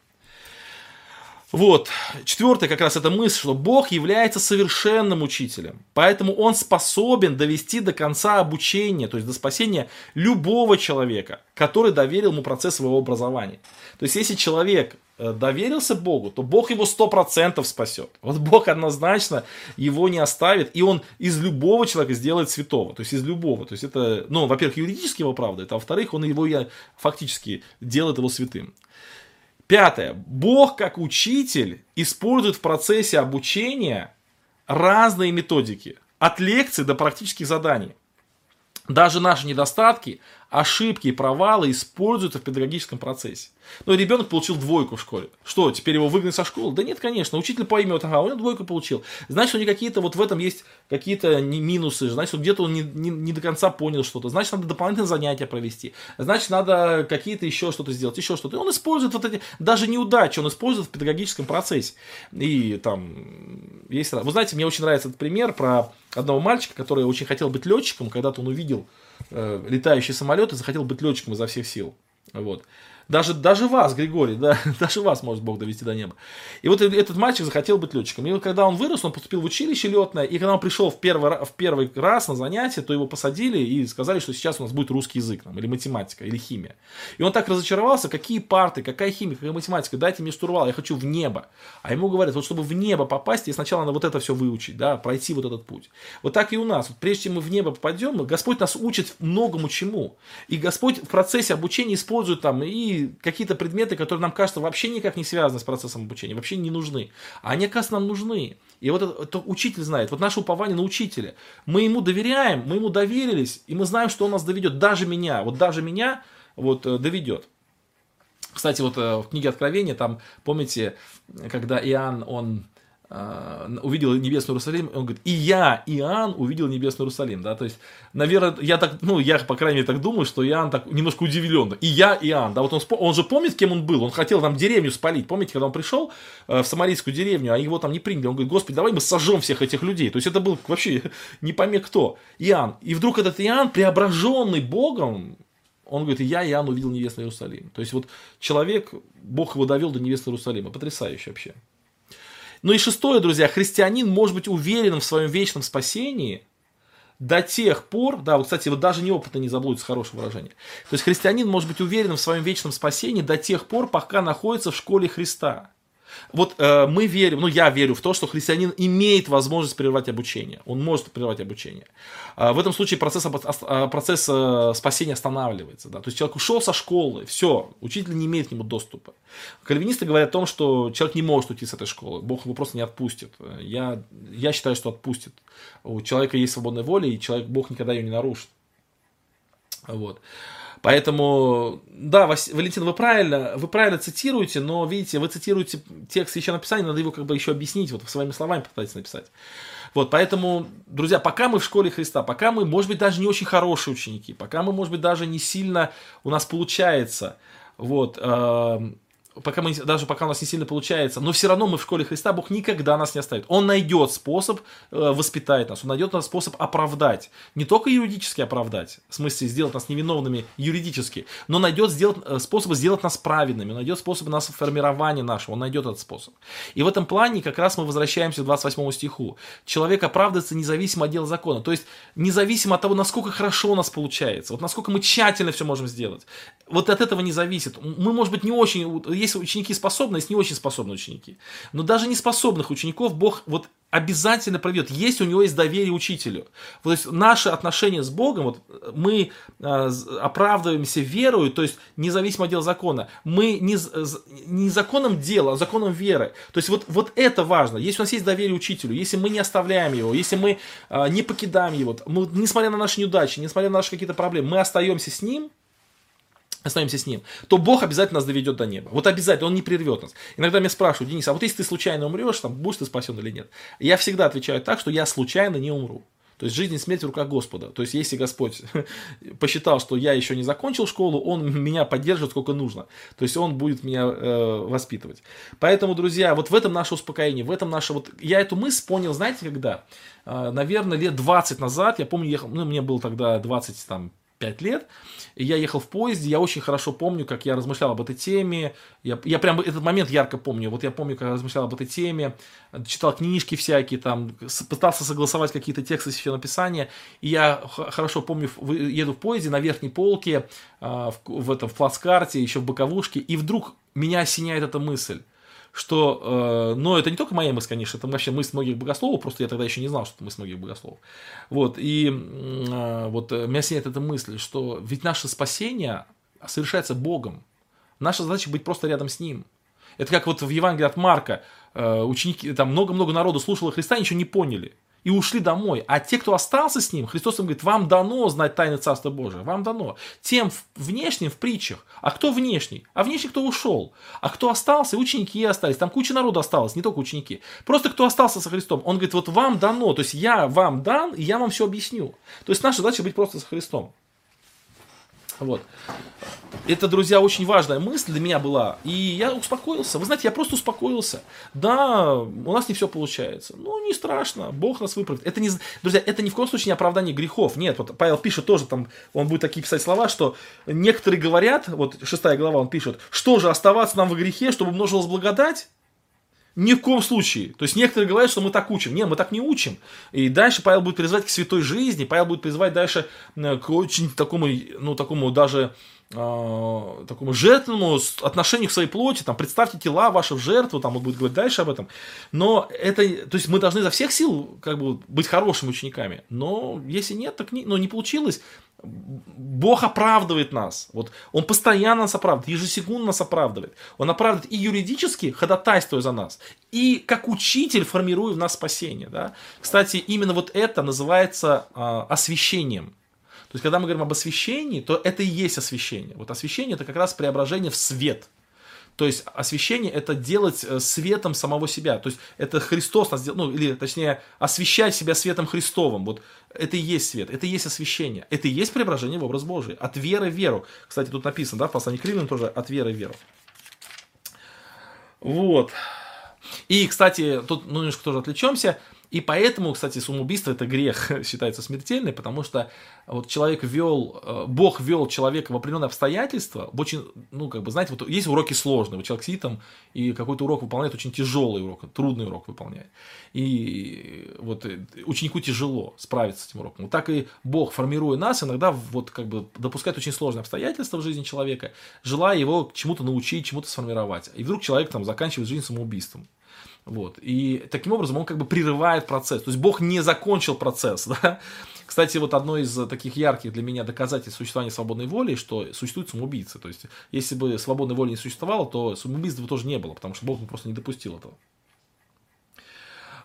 Вот. Четвертое как раз эта мысль, что Бог является совершенным учителем. Поэтому Он способен довести до конца обучения, то есть до спасения любого человека, который доверил ему процесс своего образования. То есть если человек э, доверился Богу, то Бог его сто процентов спасет. Вот Бог однозначно его не оставит, и он из любого человека сделает святого, то есть из любого. То есть это, ну, во-первых, юридически его оправдывает, а во-вторых, он его фактически делает его святым. Пятое. Бог как учитель использует в процессе обучения разные методики, от лекций до практических заданий. Даже наши недостатки, ошибки и провалы используются в педагогическом процессе. Ну, ребенок получил двойку в школе. Что, теперь его выгнать со школы? Да нет, конечно. Учитель поймет, ага, он двойку получил. Значит, у него какие-то, вот в этом есть какие-то минусы. Значит, где-то он не, не, не до конца понял что-то. Значит, надо дополнительные занятия провести. Значит, надо какие-то еще что-то сделать, еще что-то. И он использует вот эти, даже неудачи, он использует в педагогическом процессе. И там есть... Вы знаете, мне очень нравится этот пример про одного мальчика, который очень хотел быть летчиком. Когда-то он увидел э, летающий самолет и захотел быть летчиком изо всех сил. Вот. Даже, даже вас, Григорий, да, даже вас может Бог довести до неба. И вот этот мальчик захотел быть летчиком. И вот когда он вырос, он поступил в училище летное, и когда он пришел в первый, в первый раз на занятие, то его посадили и сказали, что сейчас у нас будет русский язык, там, или математика, или химия. И он так разочаровался, какие парты, какая химия, какая математика, дайте мне штурвал, я хочу в небо. А ему говорят, вот чтобы в небо попасть, и сначала надо вот это все выучить, да, пройти вот этот путь. Вот так и у нас. Вот прежде чем мы в небо попадем, Господь нас учит многому чему. И Господь в процессе обучения использует там и какие-то предметы, которые нам кажется вообще никак не связаны с процессом обучения, вообще не нужны. А они, оказывается, нам нужны. И вот это, это учитель знает, вот наше упование на учителя. Мы ему доверяем, мы ему доверились, и мы знаем, что он нас доведет. Даже меня, вот даже меня вот э, доведет. Кстати, вот э, в книге Откровения, там, помните, когда Иоанн, он увидел небесный Иерусалим, он говорит, и я, Иоанн, увидел небесный Иерусалим, да, то есть, наверное, я так, ну, я, по крайней мере, так думаю, что Иоанн так немножко удивлен, и я, Иоанн, да, вот он, он же помнит, кем он был, он хотел там деревню спалить, помните, когда он пришел э, в самарийскую деревню, а его там не приняли, он говорит, господи, давай мы сожжем всех этих людей, то есть, это был вообще не пойми кто, Иоанн, и вдруг этот Иоанн, преображенный Богом, он говорит, я, Иоанн, увидел небесный Иерусалим, то есть, вот человек, Бог его довел до небесного Иерусалима, потрясающе вообще. Ну и шестое, друзья, христианин может быть уверен в своем вечном спасении до тех пор, да, вот, кстати, вот даже неопытно не заблудится, хорошее выражение. То есть христианин может быть уверен в своем вечном спасении до тех пор, пока находится в школе Христа. Вот э, мы верим, ну я верю в то, что христианин имеет возможность прервать обучение. Он может прервать обучение. Э, в этом случае процесс, э, процесс э, спасения останавливается. Да? То есть человек ушел со школы, все, учитель не имеет к нему доступа. Кальвинисты говорят о том, что человек не может уйти с этой школы, Бог его просто не отпустит. Я, я считаю, что отпустит. У человека есть свободная воля, и человек, Бог никогда ее не нарушит. Вот. Поэтому, да, Валентин, вы правильно, вы правильно цитируете, но, видите, вы цитируете текст еще написания, надо его как бы еще объяснить, вот своими словами попытайтесь написать. Вот, поэтому, друзья, пока мы в школе Христа, пока мы, может быть, даже не очень хорошие ученики, пока мы, может быть, даже не сильно у нас получается, вот, э, пока мы, даже пока у нас не сильно получается, но все равно мы в школе Христа, Бог никогда нас не оставит. Он найдет способ э, воспитать нас, он найдет нас способ оправдать. Не только юридически оправдать, в смысле сделать нас невиновными юридически, но найдет сделать, э, способ сделать нас праведными, он найдет способ нас формирования нашего, он найдет этот способ. И в этом плане как раз мы возвращаемся к 28 стиху. Человек оправдывается независимо от дела закона, то есть независимо от того, насколько хорошо у нас получается, вот насколько мы тщательно все можем сделать. Вот от этого не зависит. Мы, может быть, не очень, есть ученики способные, есть не очень способные ученики. Но даже неспособных учеников Бог вот обязательно проведет, если у него есть доверие учителю. То есть наше отношение с Богом, вот мы э, оправдываемся верою, то есть независимо от дела закона, мы не, не законом дела, а законом веры. То есть вот, вот это важно. Если у нас есть доверие учителю, если мы не оставляем его, если мы э, не покидаем его, мы, несмотря на наши неудачи, несмотря на наши какие-то проблемы, мы остаемся с ним, останемся с ним, то Бог обязательно нас доведет до неба. Вот обязательно, Он не прервет нас. Иногда меня спрашивают, Денис, а вот если ты случайно умрешь, там, будешь ты спасен или нет? Я всегда отвечаю так, что я случайно не умру. То есть жизнь и смерть в руках Господа. То есть если Господь посчитал, что я еще не закончил школу, Он меня поддержит сколько нужно. То есть Он будет меня э, воспитывать. Поэтому, друзья, вот в этом наше успокоение, в этом наше вот... Я эту мысль понял, знаете, когда? Э, наверное, лет 20 назад, я помню, ехал, ну, мне было тогда 20, там, 5 лет, и я ехал в поезде, я очень хорошо помню, как я размышлял об этой теме, я, я прям этот момент ярко помню, вот я помню, как я размышлял об этой теме, читал книжки всякие, там, пытался согласовать какие-то тексты Священного Писания, и я хорошо помню, еду в поезде на верхней полке, а, в, в этом, в плацкарте, еще в боковушке, и вдруг меня осеняет эта мысль, что, э, но это не только моя мысль, конечно, это вообще мысль многих богословов, просто я тогда еще не знал, что это мысль многих богословов. Вот, и э, вот э, меня сняет эта мысль, что ведь наше спасение совершается Богом. Наша задача быть просто рядом с Ним. Это как вот в Евангелии от Марка, э, ученики, там много-много народу слушало Христа, ничего не поняли и ушли домой. А те, кто остался с ним, Христос им говорит, вам дано знать тайны Царства Божия, вам дано. Тем внешним в притчах. А кто внешний? А внешний кто ушел? А кто остался? Ученики остались. Там куча народу осталось, не только ученики. Просто кто остался со Христом. Он говорит, вот вам дано, то есть я вам дан, и я вам все объясню. То есть наша задача быть просто со Христом. Вот. Это, друзья, очень важная мысль для меня была. И я успокоился. Вы знаете, я просто успокоился. Да, у нас не все получается. Ну, не страшно. Бог нас выправит. Это не, друзья, это ни в коем случае не оправдание грехов. Нет, вот Павел пишет тоже там, он будет такие писать слова, что некоторые говорят, вот шестая глава он пишет, что же оставаться нам в грехе, чтобы умножилась благодать? Ни в коем случае. То есть некоторые говорят, что мы так учим. Нет, мы так не учим. И дальше Павел будет призывать к святой жизни. Павел будет призывать дальше э, к очень такому, ну, такому даже э, такому жертвенному отношению к своей плоти, там, представьте тела ваши в жертву, там, он будет говорить дальше об этом. Но это, то есть мы должны за всех сил, как бы, быть хорошими учениками. Но если нет, так не, ну, не получилось, Бог оправдывает нас. Вот Он постоянно нас оправдывает, ежесекундно нас оправдывает. Он оправдывает и юридически, ходатайствуя за нас, и как учитель, формируя в нас спасение. Да? Кстати, именно вот это называется э, освящением. То есть, когда мы говорим об освящении, то это и есть освящение. Вот освящение это как раз преображение в свет. То есть освящение это делать э, светом самого себя. То есть это Христос нас делал, ну или точнее освещать себя светом Христовым. Вот это и есть свет, это и есть освящение, это и есть преображение в образ Божий. От веры в веру. Кстати, тут написано, да, в послании к Римлянам тоже от веры в веру. Вот. И, кстати, тут ну, немножко тоже отвлечемся. И поэтому, кстати, самоубийство это грех считается смертельный, потому что вот человек вел, э, Бог вел человека в определенные обстоятельства, в очень, ну, как бы, знаете, вот есть уроки сложные, вот человек сидит там и какой-то урок выполняет, очень тяжелый урок, трудный урок выполняет. И вот э, ученику тяжело справиться с этим уроком. Вот так и Бог, формируя нас, иногда вот как бы допускает очень сложные обстоятельства в жизни человека, желая его чему-то научить, чему-то сформировать. И вдруг человек там заканчивает жизнь самоубийством. Вот. И таким образом он как бы прерывает процесс. То есть Бог не закончил процесс. Да? Кстати, вот одно из таких ярких для меня доказательств существования свободной воли, что существует самоубийцы. То есть, если бы свободной воли не существовало, то самоубийства тоже не было, потому что Бог просто не допустил этого.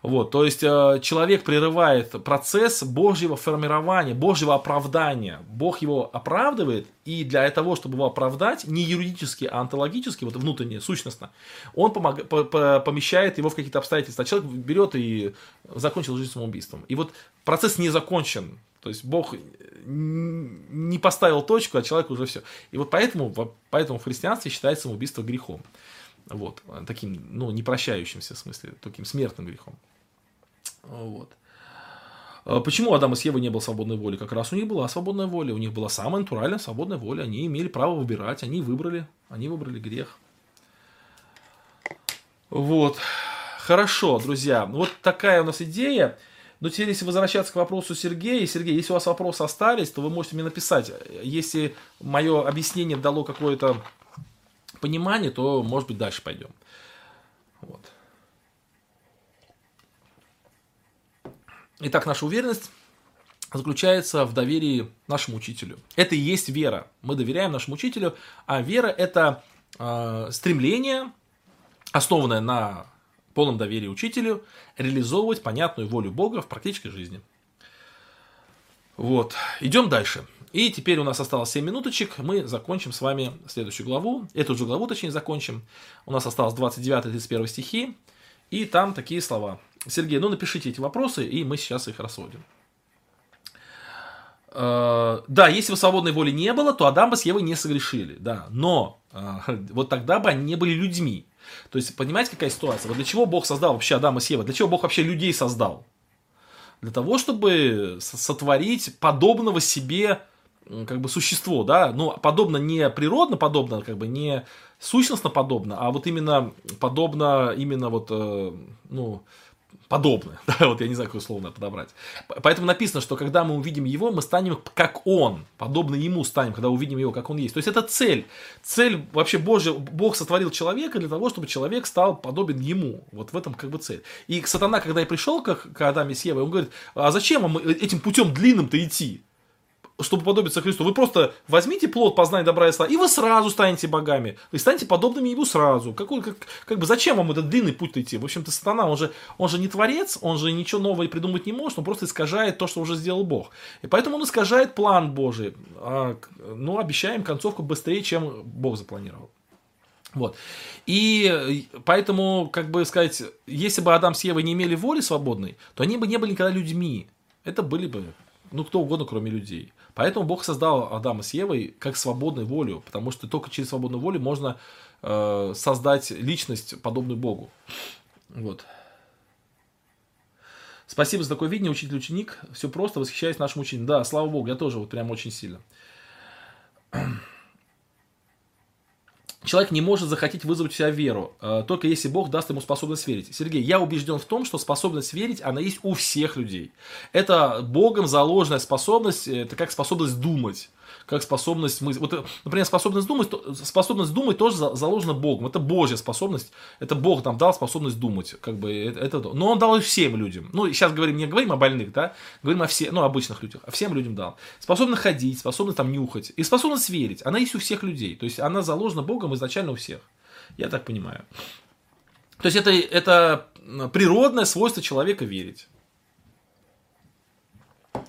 Вот, то есть э, человек прерывает процесс Божьего формирования, Божьего оправдания. Бог его оправдывает, и для того, чтобы его оправдать, не юридически, а онтологически, вот внутренне, сущностно, он помог, по, по, помещает его в какие-то обстоятельства. Человек берет и закончил жизнь самоубийством. И вот процесс не закончен. То есть Бог не поставил точку, а человек уже все. И вот поэтому, поэтому в христианстве считается самоубийство грехом. Вот, таким, ну, непрощающимся в смысле, таким смертным грехом. Вот. А почему Адам и Ева не было свободной воли? Как раз у них была свободная воля, у них была самая натуральная свободная воля, они имели право выбирать, они выбрали, они выбрали грех. Вот. Хорошо, друзья, вот такая у нас идея. Но теперь, если возвращаться к вопросу Сергея, Сергей, если у вас вопросы остались, то вы можете мне написать. Если мое объяснение дало какое-то понимание, то, может быть, дальше пойдем. Вот. Итак, наша уверенность заключается в доверии нашему учителю. Это и есть вера. Мы доверяем нашему учителю, а вера это э, стремление, основанное на полном доверии учителю, реализовывать понятную волю Бога в практической жизни. Вот, идем дальше. И теперь у нас осталось 7 минуточек, мы закончим с вами следующую главу, эту же главу точнее закончим. У нас осталось 29-31 стихи, и там такие слова. Сергей, ну напишите эти вопросы, и мы сейчас их рассудим. Э, да, если бы свободной воли не было, то Адам бы с Евой не согрешили, да. Но э, вот тогда бы они не были людьми. То есть, понимаете, какая ситуация? Вот для чего Бог создал вообще Адама с Евой? Для чего Бог вообще людей создал? Для того, чтобы сотворить подобного себе как бы существо, да, ну, подобно не природно подобно, как бы не сущностно подобно, а вот именно подобно именно вот, э, ну, подобное. Да, вот я не знаю, какое слово надо подобрать. Поэтому написано, что когда мы увидим его, мы станем как он, подобно ему станем, когда увидим его, как он есть. То есть это цель. Цель вообще Божья, Бог сотворил человека для того, чтобы человек стал подобен ему. Вот в этом как бы цель. И сатана, когда я пришел к, к Адаме с Евой, он говорит, а зачем вам этим путем длинным-то идти? Чтобы подобиться Христу. Вы просто возьмите плод познания добра и зла, и вы сразу станете богами. Вы станете подобными ему сразу. Какой, как, как бы зачем вам этот длинный путь идти? В общем-то, сатана, он же, он же не творец, он же ничего нового придумать не может, он просто искажает то, что уже сделал Бог. И поэтому он искажает план Божий. А, ну, обещаем концовку быстрее, чем Бог запланировал. Вот. И поэтому, как бы сказать, если бы Адам с Евой не имели воли свободной, то они бы не были никогда людьми. Это были бы, ну, кто угодно, кроме людей. Поэтому Бог создал Адама с Евой как свободную волю, потому что только через свободную волю можно э, создать личность, подобную Богу. Вот. Спасибо за такое видение, учитель-ученик. Все просто, восхищаюсь нашим учением. Да, слава Богу, я тоже вот прям очень сильно. Человек не может захотеть вызвать у себя веру, э, только если Бог даст ему способность верить. Сергей, я убежден в том, что способность верить, она есть у всех людей. Это Богом заложенная способность, э, это как способность думать как способность мысли. Вот, например, способность думать, способность думать тоже заложена Богом. Это Божья способность. Это Бог нам дал способность думать. Как бы, это, это, но Он дал и всем людям. Ну, сейчас говорим, не говорим о больных, да, говорим о всех, ну, обычных людях. А всем людям дал. Способность ходить, способность там нюхать. И способность верить. Она есть у всех людей. То есть она заложена Богом изначально у всех. Я так понимаю. То есть это, это природное свойство человека верить.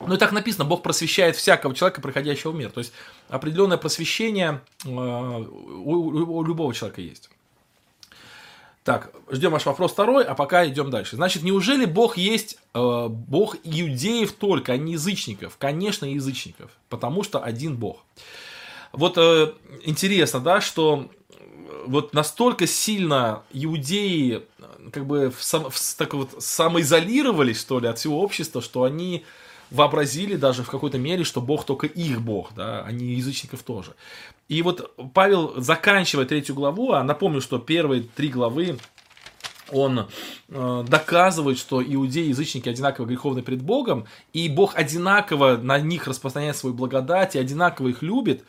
Ну и так написано, Бог просвещает всякого человека, приходящего в мир. То есть определенное просвещение э, у, любого человека есть. Так, ждем ваш вопрос второй, а пока идем дальше. Значит, неужели Бог есть э, Бог иудеев только, а не язычников? Конечно, язычников, потому что один Бог. Вот э, интересно, да, что вот настолько сильно иудеи как бы в, сам, в, так вот самоизолировались, что ли, от всего общества, что они вообразили даже в какой-то мере, что Бог только их Бог, да, а не язычников тоже. И вот Павел, заканчивая третью главу, а напомню, что первые три главы он э, доказывает, что иудеи и язычники одинаково греховны перед Богом, и Бог одинаково на них распространяет свою благодать и одинаково их любит.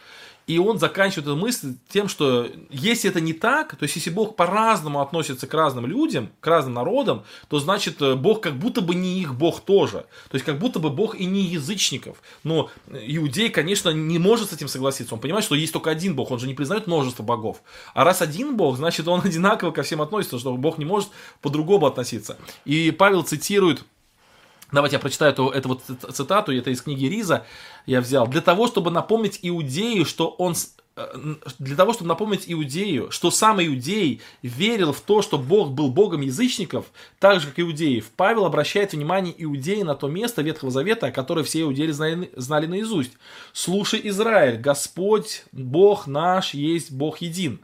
И он заканчивает эту мысль тем, что если это не так, то есть если Бог по-разному относится к разным людям, к разным народам, то значит э, Бог как будто бы не их Бог тоже. То есть как будто бы Бог и не язычников. Но иудей, конечно, не может с этим согласиться. Он понимает, что есть только один Бог, он же не признает множество богов. А раз один Бог, значит он одинаково ко всем относится, что Бог не может по-другому относиться. И Павел цитирует Давайте я прочитаю эту, эту вот цитату, это из книги Риза я взял. Для того, чтобы напомнить Иудею, что он э, для того, чтобы напомнить Иудею, что сам Иудей верил в то, что Бог был Богом язычников, так же, как иудеев, Павел обращает внимание Иудеи на то место Ветхого Завета, которое все иудеи знали, знали наизусть. «Слушай, Израиль, Господь, Бог наш, есть Бог един».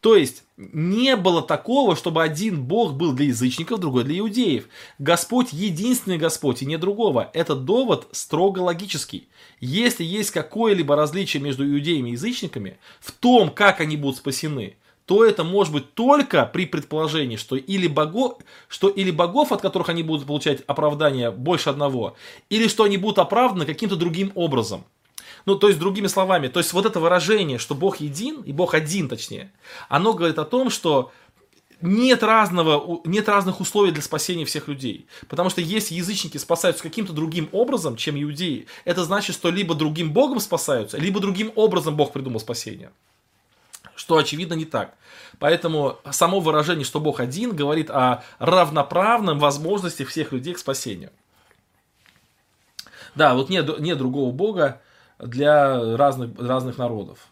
То есть, не было такого, чтобы один Бог был для язычников, другой для иудеев. Господь единственный Господь и не другого. Этот довод строго логический. Если есть какое-либо различие между иудеями и язычниками в том, как они будут спасены, то это может быть только при предположении, что или, богов, что или богов, от которых они будут получать оправдание больше одного, или что они будут оправданы каким-то другим образом. Ну, то есть, другими словами, то есть вот это выражение, что Бог един, и Бог один точнее, оно говорит о том, что нет, разного, нет разных условий для спасения всех людей. Потому что если язычники спасаются каким-то другим образом, чем иудеи, это значит, что либо другим Богом спасаются, либо другим образом Бог придумал спасение. Что, очевидно, не так. Поэтому само выражение, что Бог один, говорит о равноправном возможности всех людей к спасению. Да, вот нет, нет другого Бога, для разных, разных народов.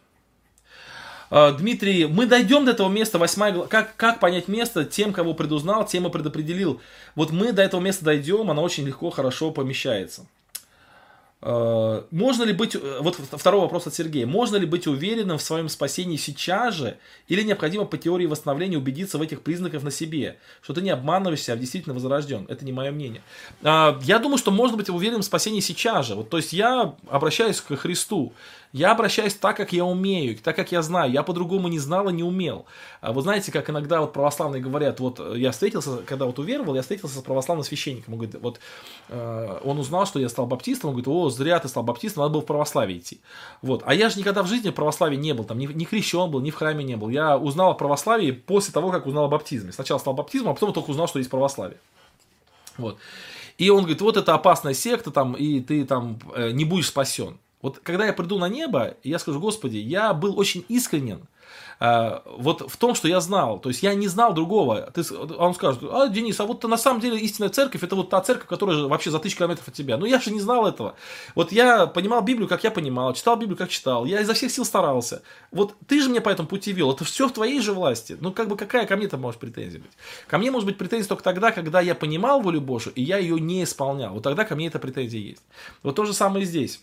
А, Дмитрий, мы дойдем до этого места, восьмая глава. Как, как понять место тем, кого предузнал, тем и предопределил. Вот мы до этого места дойдем, оно очень легко, хорошо помещается. Э, можно ли быть, э, вот второй вопрос от Сергея, можно ли быть уверенным в своем спасении сейчас же, или необходимо по теории восстановления убедиться в этих признаках на себе, что ты не обманываешься, а действительно возрожден? Это не мое мнение. А, я думаю, что можно быть уверенным в спасении сейчас же. Вот, то есть я обращаюсь к Христу, я обращаюсь так, как я умею, так, как я знаю. Я по-другому не знал и не умел. А вы знаете, как иногда вот православные говорят, вот э, я встретился, когда вот уверовал, я встретился с православным священником. Он говорит, вот э, он узнал, что я стал баптистом, он говорит, о, зря ты стал баптистом, надо было в православие идти. Вот. А я же никогда в жизни в православии не был, там, ни, ни крещен был, ни в храме не был. Я узнал о православии после того, как узнал о баптизме. Сначала стал баптизмом, а потом только узнал, что есть православие. Вот. И он говорит, вот это опасная секта, там, и ты там э, не будешь спасен. Вот когда я приду на небо, я скажу, Господи, я был очень искренен, Э, вот в том, что я знал. То есть я не знал другого. Ты, он скажет, а, Денис, а вот на самом деле истинная церковь, это вот та церковь, которая вообще за тысячу километров от тебя. Ну я же не знал этого. Вот я понимал Библию, как я понимал, читал Библию, как читал. Я изо всех сил старался. Вот ты же мне по этому пути вел. Это все в твоей же власти. Ну как бы какая ко мне там может претензия быть? Ко мне может быть претензия только тогда, когда я понимал волю Божию, и я ее не исполнял. Вот тогда ко мне эта претензия есть. Вот то же самое и здесь.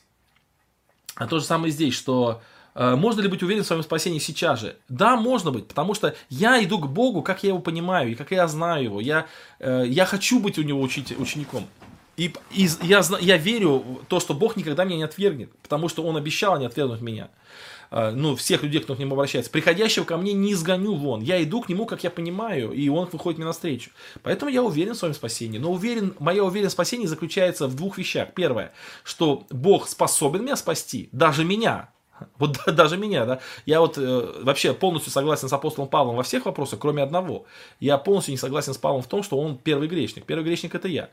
А то же самое здесь, что Э, можно ли быть уверен в своем спасении сейчас же? Да, можно быть, потому что я иду к Богу, как я его понимаю, и как я знаю его. Я, э, я хочу быть у него учить, учеником. И, и я, я верю в то, что Бог никогда меня не отвергнет, потому что Он обещал не отвергнуть меня. Э, ну, всех людей, кто к нему обращается. Приходящего ко мне не изгоню вон. Я иду к нему, как я понимаю, и он выходит мне навстречу. Поэтому я уверен в своем спасении. Но уверен, моя уверенность в спасении заключается в двух вещах. Первое, что Бог способен меня спасти, даже меня, вот даже меня, да. Я вот э, вообще полностью согласен с апостолом Павлом во всех вопросах, кроме одного. Я полностью не согласен с Павлом в том, что он первый грешник. Первый грешник это я.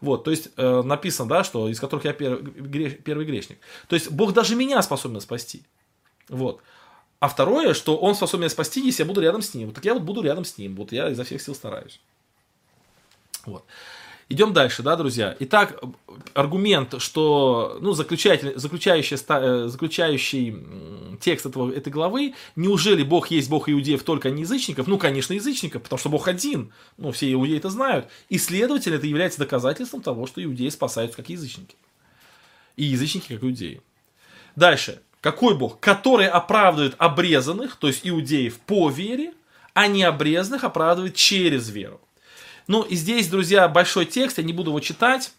Вот, то есть э, написано, да, что из которых я первый, греш, первый грешник. То есть Бог даже меня способен спасти. Вот. А второе, что он способен меня спасти, если я буду рядом с ним. Вот так я вот буду рядом с ним. Вот я изо всех сил стараюсь. Вот. Идем дальше, да, друзья. Итак, аргумент, что, ну, заключающий, заключающий, э, заключающий текст этого, этой главы, неужели Бог есть Бог иудеев только не язычников? Ну, конечно, язычников, потому что Бог один. Ну, все иудеи это знают. И, следовательно, это является доказательством того, что иудеи спасаются как язычники. И язычники как иудеи. Дальше. Какой Бог? Который оправдывает обрезанных, то есть иудеев, по вере, а не обрезанных оправдывает через веру. Ну, и здесь, друзья, большой текст, я не буду его читать.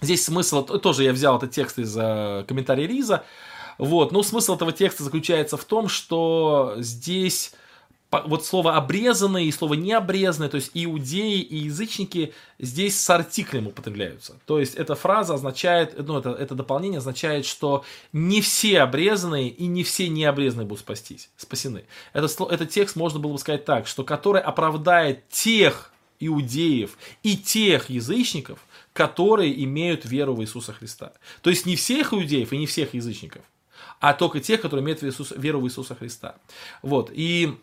Здесь смысл, тоже я взял этот текст из э, комментария Риза. Вот, но смысл этого текста заключается в том, что здесь вот слово обрезанные и слово необрезанные, то есть иудеи и язычники здесь с артиклем употребляются. То есть эта фраза означает, ну это, это дополнение означает, что не все обрезанные и не все необрезанные будут спастись, спасены. Это, этот текст можно было бы сказать так, что который оправдает тех иудеев и тех язычников, которые имеют веру в Иисуса Христа. То есть не всех иудеев и не всех язычников, а только тех, которые имеют веру в Иисуса Христа. Вот. И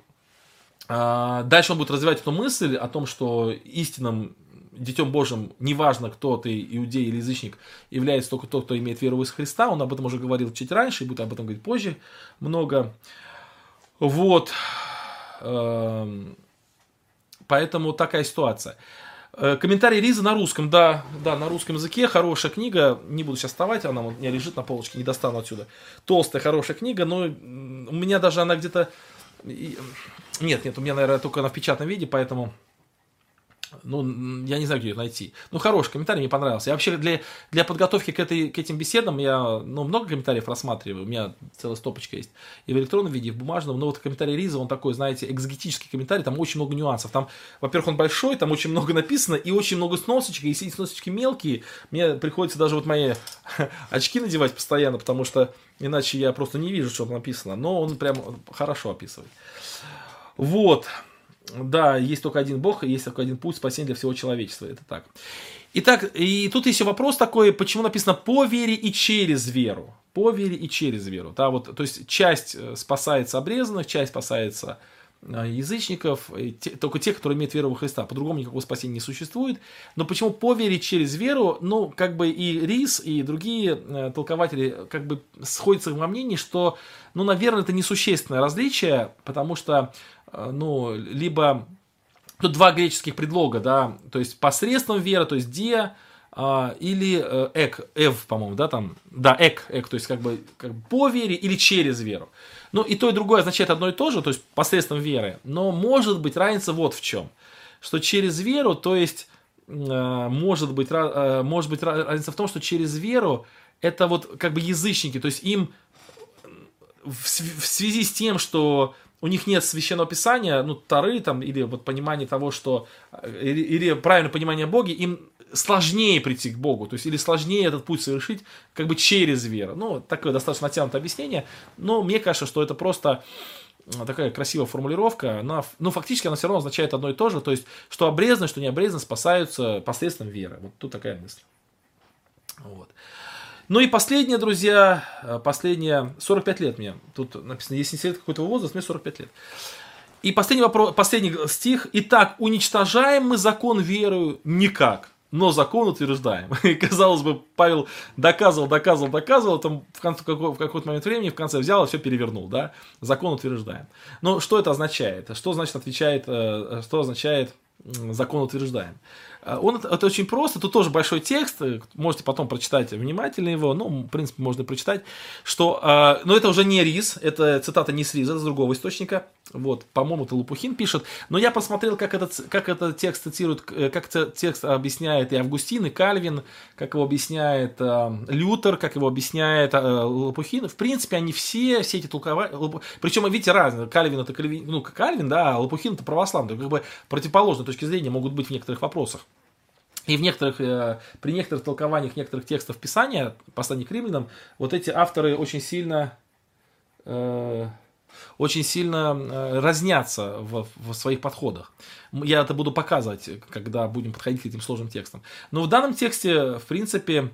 дальше он будет развивать эту мысль о том, что истинным Детем Божьим, неважно, кто ты, иудей или язычник, является только тот, кто имеет веру в Иисуса Христа. Он об этом уже говорил чуть раньше, и будет об этом говорить позже много. Вот. Эм, Поэтому такая ситуация. Э, комментарий Риза на русском, да, да, на русском языке, хорошая книга, не буду сейчас вставать, она у меня лежит на полочке, не достану отсюда. Толстая, хорошая книга, но у меня даже она где-то... Нет, нет, у меня, наверное, только она в печатном виде, поэтому ну, я не знаю, где ее найти. Ну, хороший комментарий, мне понравился. Я вообще для, для подготовки к, этой, к этим беседам я ну, много комментариев рассматриваю. У меня целая стопочка есть. И в электронном виде, и в бумажном. Но вот комментарий Риза, он такой, знаете, экзотический комментарий. Там очень много нюансов. Там, во-первых, он большой, там очень много написано, и очень много сносочек. И сносочки мелкие, мне приходится даже вот мои очки надевать постоянно, потому что иначе я просто не вижу, что там написано. Но он прям хорошо описывает. Вот. Да, есть только один Бог, и есть только один путь спасения для всего человечества. Это так. Итак, и тут еще вопрос такой, почему написано по вере и через веру. По вере и через веру. Да, вот, то есть часть э, спасается обрезанных, часть спасается язычников, те, только те, которые имеют веру во Христа. По-другому никакого спасения не существует. Но почему по вере через веру, ну, как бы и Рис, и другие э, толкователи как бы сходятся во мнении, что, ну, наверное, это несущественное различие, потому что Э, ну, либо тут два греческих предлога, да, то есть посредством веры, то есть dia, а, или э, эк, эв, по-моему, да, там, да, эк, эк, то есть как бы, как бы по вере или через веру. Ну, и то, и другое означает одно и то же, то есть посредством веры, но может быть разница вот в чем, что через веру, то есть э, может быть, может быть разница в том, что через веру это вот как бы язычники, то есть им в связи с тем, что у них нет священного писания, ну, Тары там, или вот понимание того, что, э, или, или правильное понимание Бога, им сложнее прийти к Богу, то есть, или сложнее этот путь совершить, как бы через веру. Ну, такое достаточно натянутое объяснение, но мне кажется, что это просто такая красивая формулировка, она, ну, фактически она все равно означает одно и то же, то есть, что обрезанные, что не обрезанные спасаются посредством веры. Вот тут такая мысль. Вот. Ну и последнее, друзья, э, последнее, 45 лет мне. Тут написано, если не секрет какой-то возраст, мне 45 лет. И последний вопрос, последний стих. Итак, уничтожаем мы закон верою? Никак но закон утверждаем. И, казалось бы, Павел доказывал, доказывал, доказывал, там в, конце, в какой-то момент времени в конце взял и все перевернул, да, закон утверждаем. Но что это означает? Что значит отвечает, э, что означает закон утверждаем? Э, он, это очень просто, тут тоже большой текст, э, можете потом прочитать внимательно его, ну, в принципе, можно прочитать, что, э, но это уже не Рис, это цитата не с Риза, с другого источника, вот, по-моему, это Лупухин пишет, но я посмотрел, как этот, как этот текст цитирует, как текст объясняет и Августин, и Кальвин, как его объясняет э, Лютер, как его объясняет э, Лопухин, в принципе, они все, все эти толкования, причем, видите, разные, Кальвин это ну, Кальвин, да, а Лопухин это православный, как бы противоположной точки зрения могут быть в некоторых вопросах. И в некоторых, э, при некоторых толкованиях некоторых текстов Писания, посланий к римлянам, вот эти авторы очень сильно, э, очень сильно э, разнятся в, в своих подходах. Я это буду показывать, когда будем подходить к этим сложным текстам. Но в данном тексте, в принципе,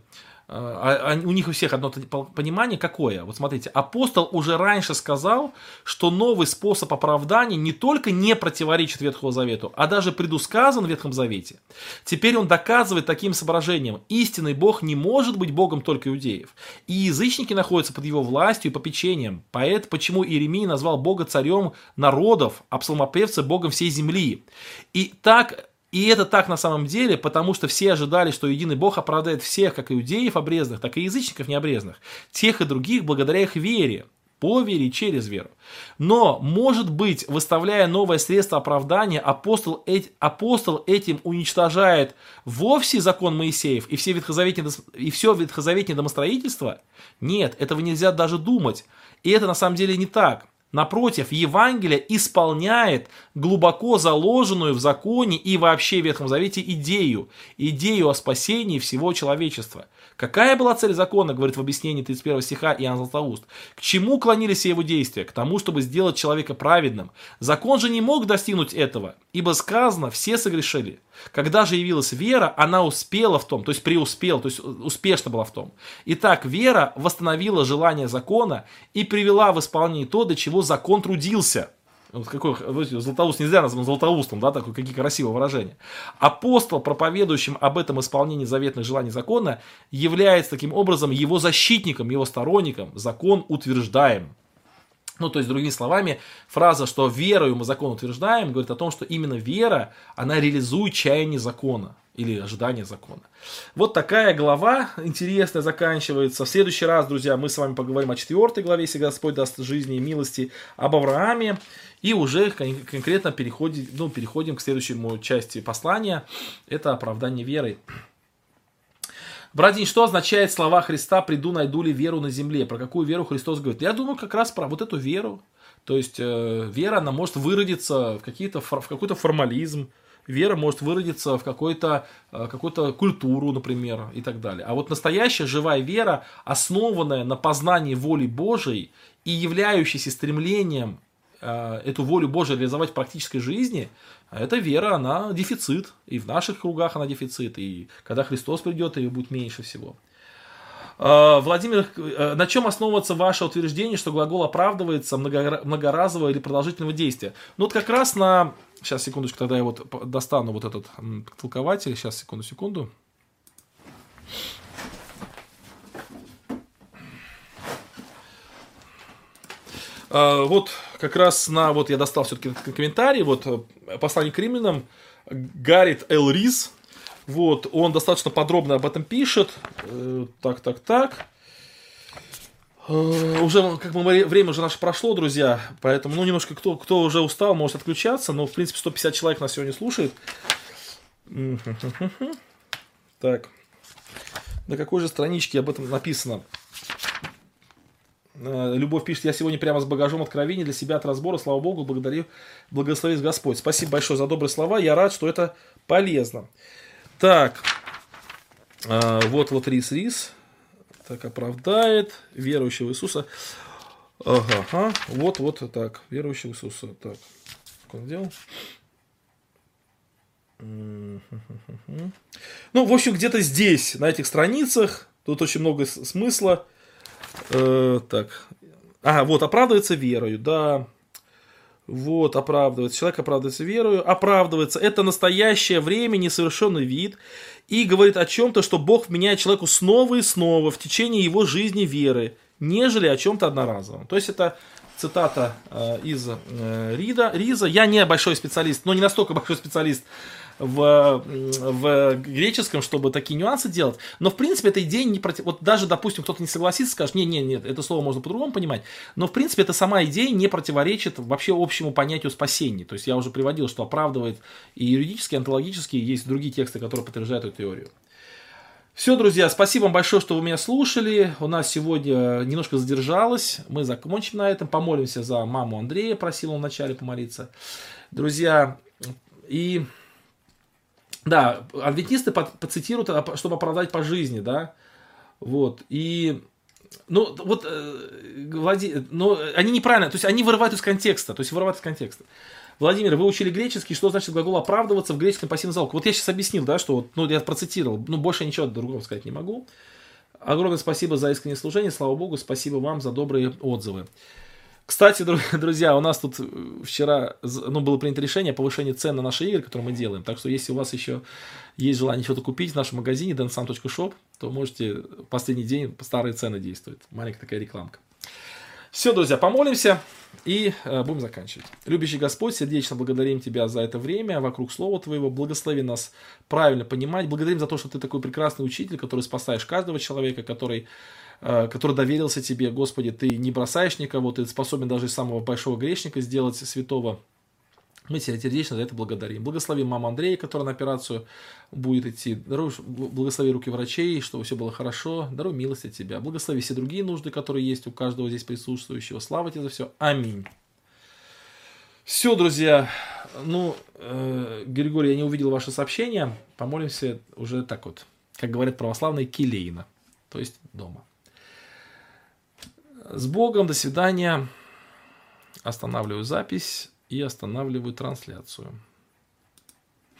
а, а у них у всех одно понимание какое. Вот смотрите, апостол уже раньше сказал, что новый способ оправдания не только не противоречит Ветхому Завету, а даже предусказан в Ветхом Завете. Теперь он доказывает таким соображением, истинный Бог не может быть Богом только иудеев. И язычники находятся под его властью и попечением. Поэтому почему Иеремия назвал Бога царем народов, а псалмопевцы Богом всей земли. И так и это так на самом деле, потому что все ожидали, что единый Бог оправдает всех, как иудеев обрезанных, так и язычников необрезанных, тех и других благодаря их вере, по вере и через веру. Но, может быть, выставляя новое средство оправдания, апостол, эт, апостол этим уничтожает вовсе закон Моисеев и все, ветхозаветные, и все ветхозаветное домостроительство? Нет, этого нельзя даже думать. И это на самом деле не так. Напротив, Евангелие исполняет глубоко заложенную в законе и вообще в Ветхом Завете идею, идею о спасении всего человечества. Какая была цель закона, говорит в объяснении 31 стиха Иоанн Златоуст? К чему клонились все его действия? К тому, чтобы сделать человека праведным. Закон же не мог достигнуть этого, ибо сказано, все согрешили. Когда же явилась вера, она успела в том, то есть преуспела, то есть успешно была в том. Итак, вера восстановила желание закона и привела в исполнение то, до чего закон трудился. Вот какой, Златоуст нельзя назвать Златоустом, да, такое, какие красивые выражения. Апостол, проповедующим об этом исполнении заветных желаний закона, является таким образом его защитником, его сторонником. Закон утверждаем. Ну, то есть, другими словами, фраза, что верою мы закон утверждаем, говорит о том, что именно вера, она реализует чаяние закона или ожидание закона. Вот такая глава интересная заканчивается. В следующий раз, друзья, мы с вами поговорим о четвертой главе, если Господь даст жизни и милости, об Аврааме. И уже конкретно переходим, ну, переходим к следующему части послания. Это оправдание верой. Братья, что означает слова Христа «приду, найду ли веру на земле»? Про какую веру Христос говорит? Я думаю, как раз про вот эту веру. То есть, э, вера, она может выродиться в, какие-то, в какой-то формализм, вера может выродиться в э, какую-то культуру, например, и так далее. А вот настоящая живая вера, основанная на познании воли Божией и являющаяся стремлением э, эту волю Божию реализовать в практической жизни, эта вера, она дефицит. И в наших кругах она дефицит. И когда Христос придет, ее будет меньше всего. Э, Владимир, на чем основывается ваше утверждение, что глагол оправдывается многоразового или продолжительного действия? Ну, вот как раз на Сейчас, секундочку, тогда я вот достану вот этот толкователь. Сейчас, секунду, секунду. А, вот как раз на, вот я достал все-таки комментарий, вот э, послание к римлянам, Гаррит Эл Рис, вот, он достаточно подробно об этом пишет, э, так, так, так, уже, как бы, время уже наше прошло, друзья, поэтому, ну, немножко кто, кто уже устал, может отключаться, но, в принципе, 150 человек нас сегодня слушает. Так, на какой же страничке об этом написано? Э, Любовь пишет, я сегодня прямо с багажом откровений для себя от разбора, слава Богу, благодарю, благословит Господь. Спасибо большое за добрые слова, я рад, что это полезно. Так, э, вот вот рис рис так оправдает верующего Иисуса. Ага, ага, вот, вот так, верующего Иисуса. Так, как он делал? Ну, в общем, где-то здесь, на этих страницах, Тут очень много смысла. Э, так. А, вот, оправдывается верою, да. Вот, оправдывается. Человек оправдывается верою. Оправдывается. Это настоящее время, несовершенный вид. И говорит о чем-то, что Бог меняет человеку снова и снова в течение его жизни веры, нежели о чем-то одноразовом. То есть это цитата э, из э, Рида, Риза. Я не большой специалист, но не настолько большой специалист в, в греческом, чтобы такие нюансы делать. Но, в принципе, эта идея не против... Вот даже, допустим, кто-то не согласится, скажет, нет, нет, нет, это слово можно по-другому понимать. Но, в принципе, эта сама идея не противоречит вообще общему понятию спасения. То есть, я уже приводил, что оправдывает и юридически, и онтологически, есть другие тексты, которые подтверждают эту теорию. Все, друзья, спасибо вам большое, что вы меня слушали. У нас сегодня немножко задержалось. Мы закончим на этом. Помолимся за маму Андрея. Просил он вначале помолиться. Друзья, и да, адвентисты поцитируют, чтобы оправдать по жизни, да. Вот. И ну, вот, э, Влади... ну, они неправильно, то есть они вырывают из контекста, то есть вырывают из контекста. Владимир, вы учили греческий, что значит глагол оправдываться в греческом пассивном залоге? Вот я сейчас объяснил, да, что ну, я процитировал, ну, больше ничего другого сказать не могу. Огромное спасибо за искреннее служение, слава богу, спасибо вам за добрые отзывы. Кстати, друзья, у нас тут э, вчера ну, было принято решение о повышении цен на наши игры, которые мы делаем. Так что, если у вас еще есть желание что-то купить в нашем магазине dansam.shop, то можете в последний день старые цены действуют. Маленькая такая рекламка. Все, друзья, помолимся и э, будем заканчивать. Любящий Господь, сердечно благодарим Тебя за это время вокруг Слова Твоего. Благослови нас правильно понимать. Благодарим за то, что Ты такой прекрасный учитель, который спасаешь каждого человека, который который доверился тебе, Господи, ты не бросаешь никого, ты способен даже из самого большого грешника сделать святого. Мы тебя сердечно за это благодарим. Благослови маму Андрея, которая на операцию будет идти. Даруй, благослови руки врачей, чтобы все было хорошо. Даруй милость от тебя. Благослови все другие нужды, которые есть у каждого здесь присутствующего. Слава тебе за все. Аминь. Все, друзья. Ну, э, Григорий, я не увидел ваше сообщение. Помолимся уже так вот, как говорят православные, килейно. То есть дома. С Богом, до свидания. Останавливаю запись и останавливаю трансляцию.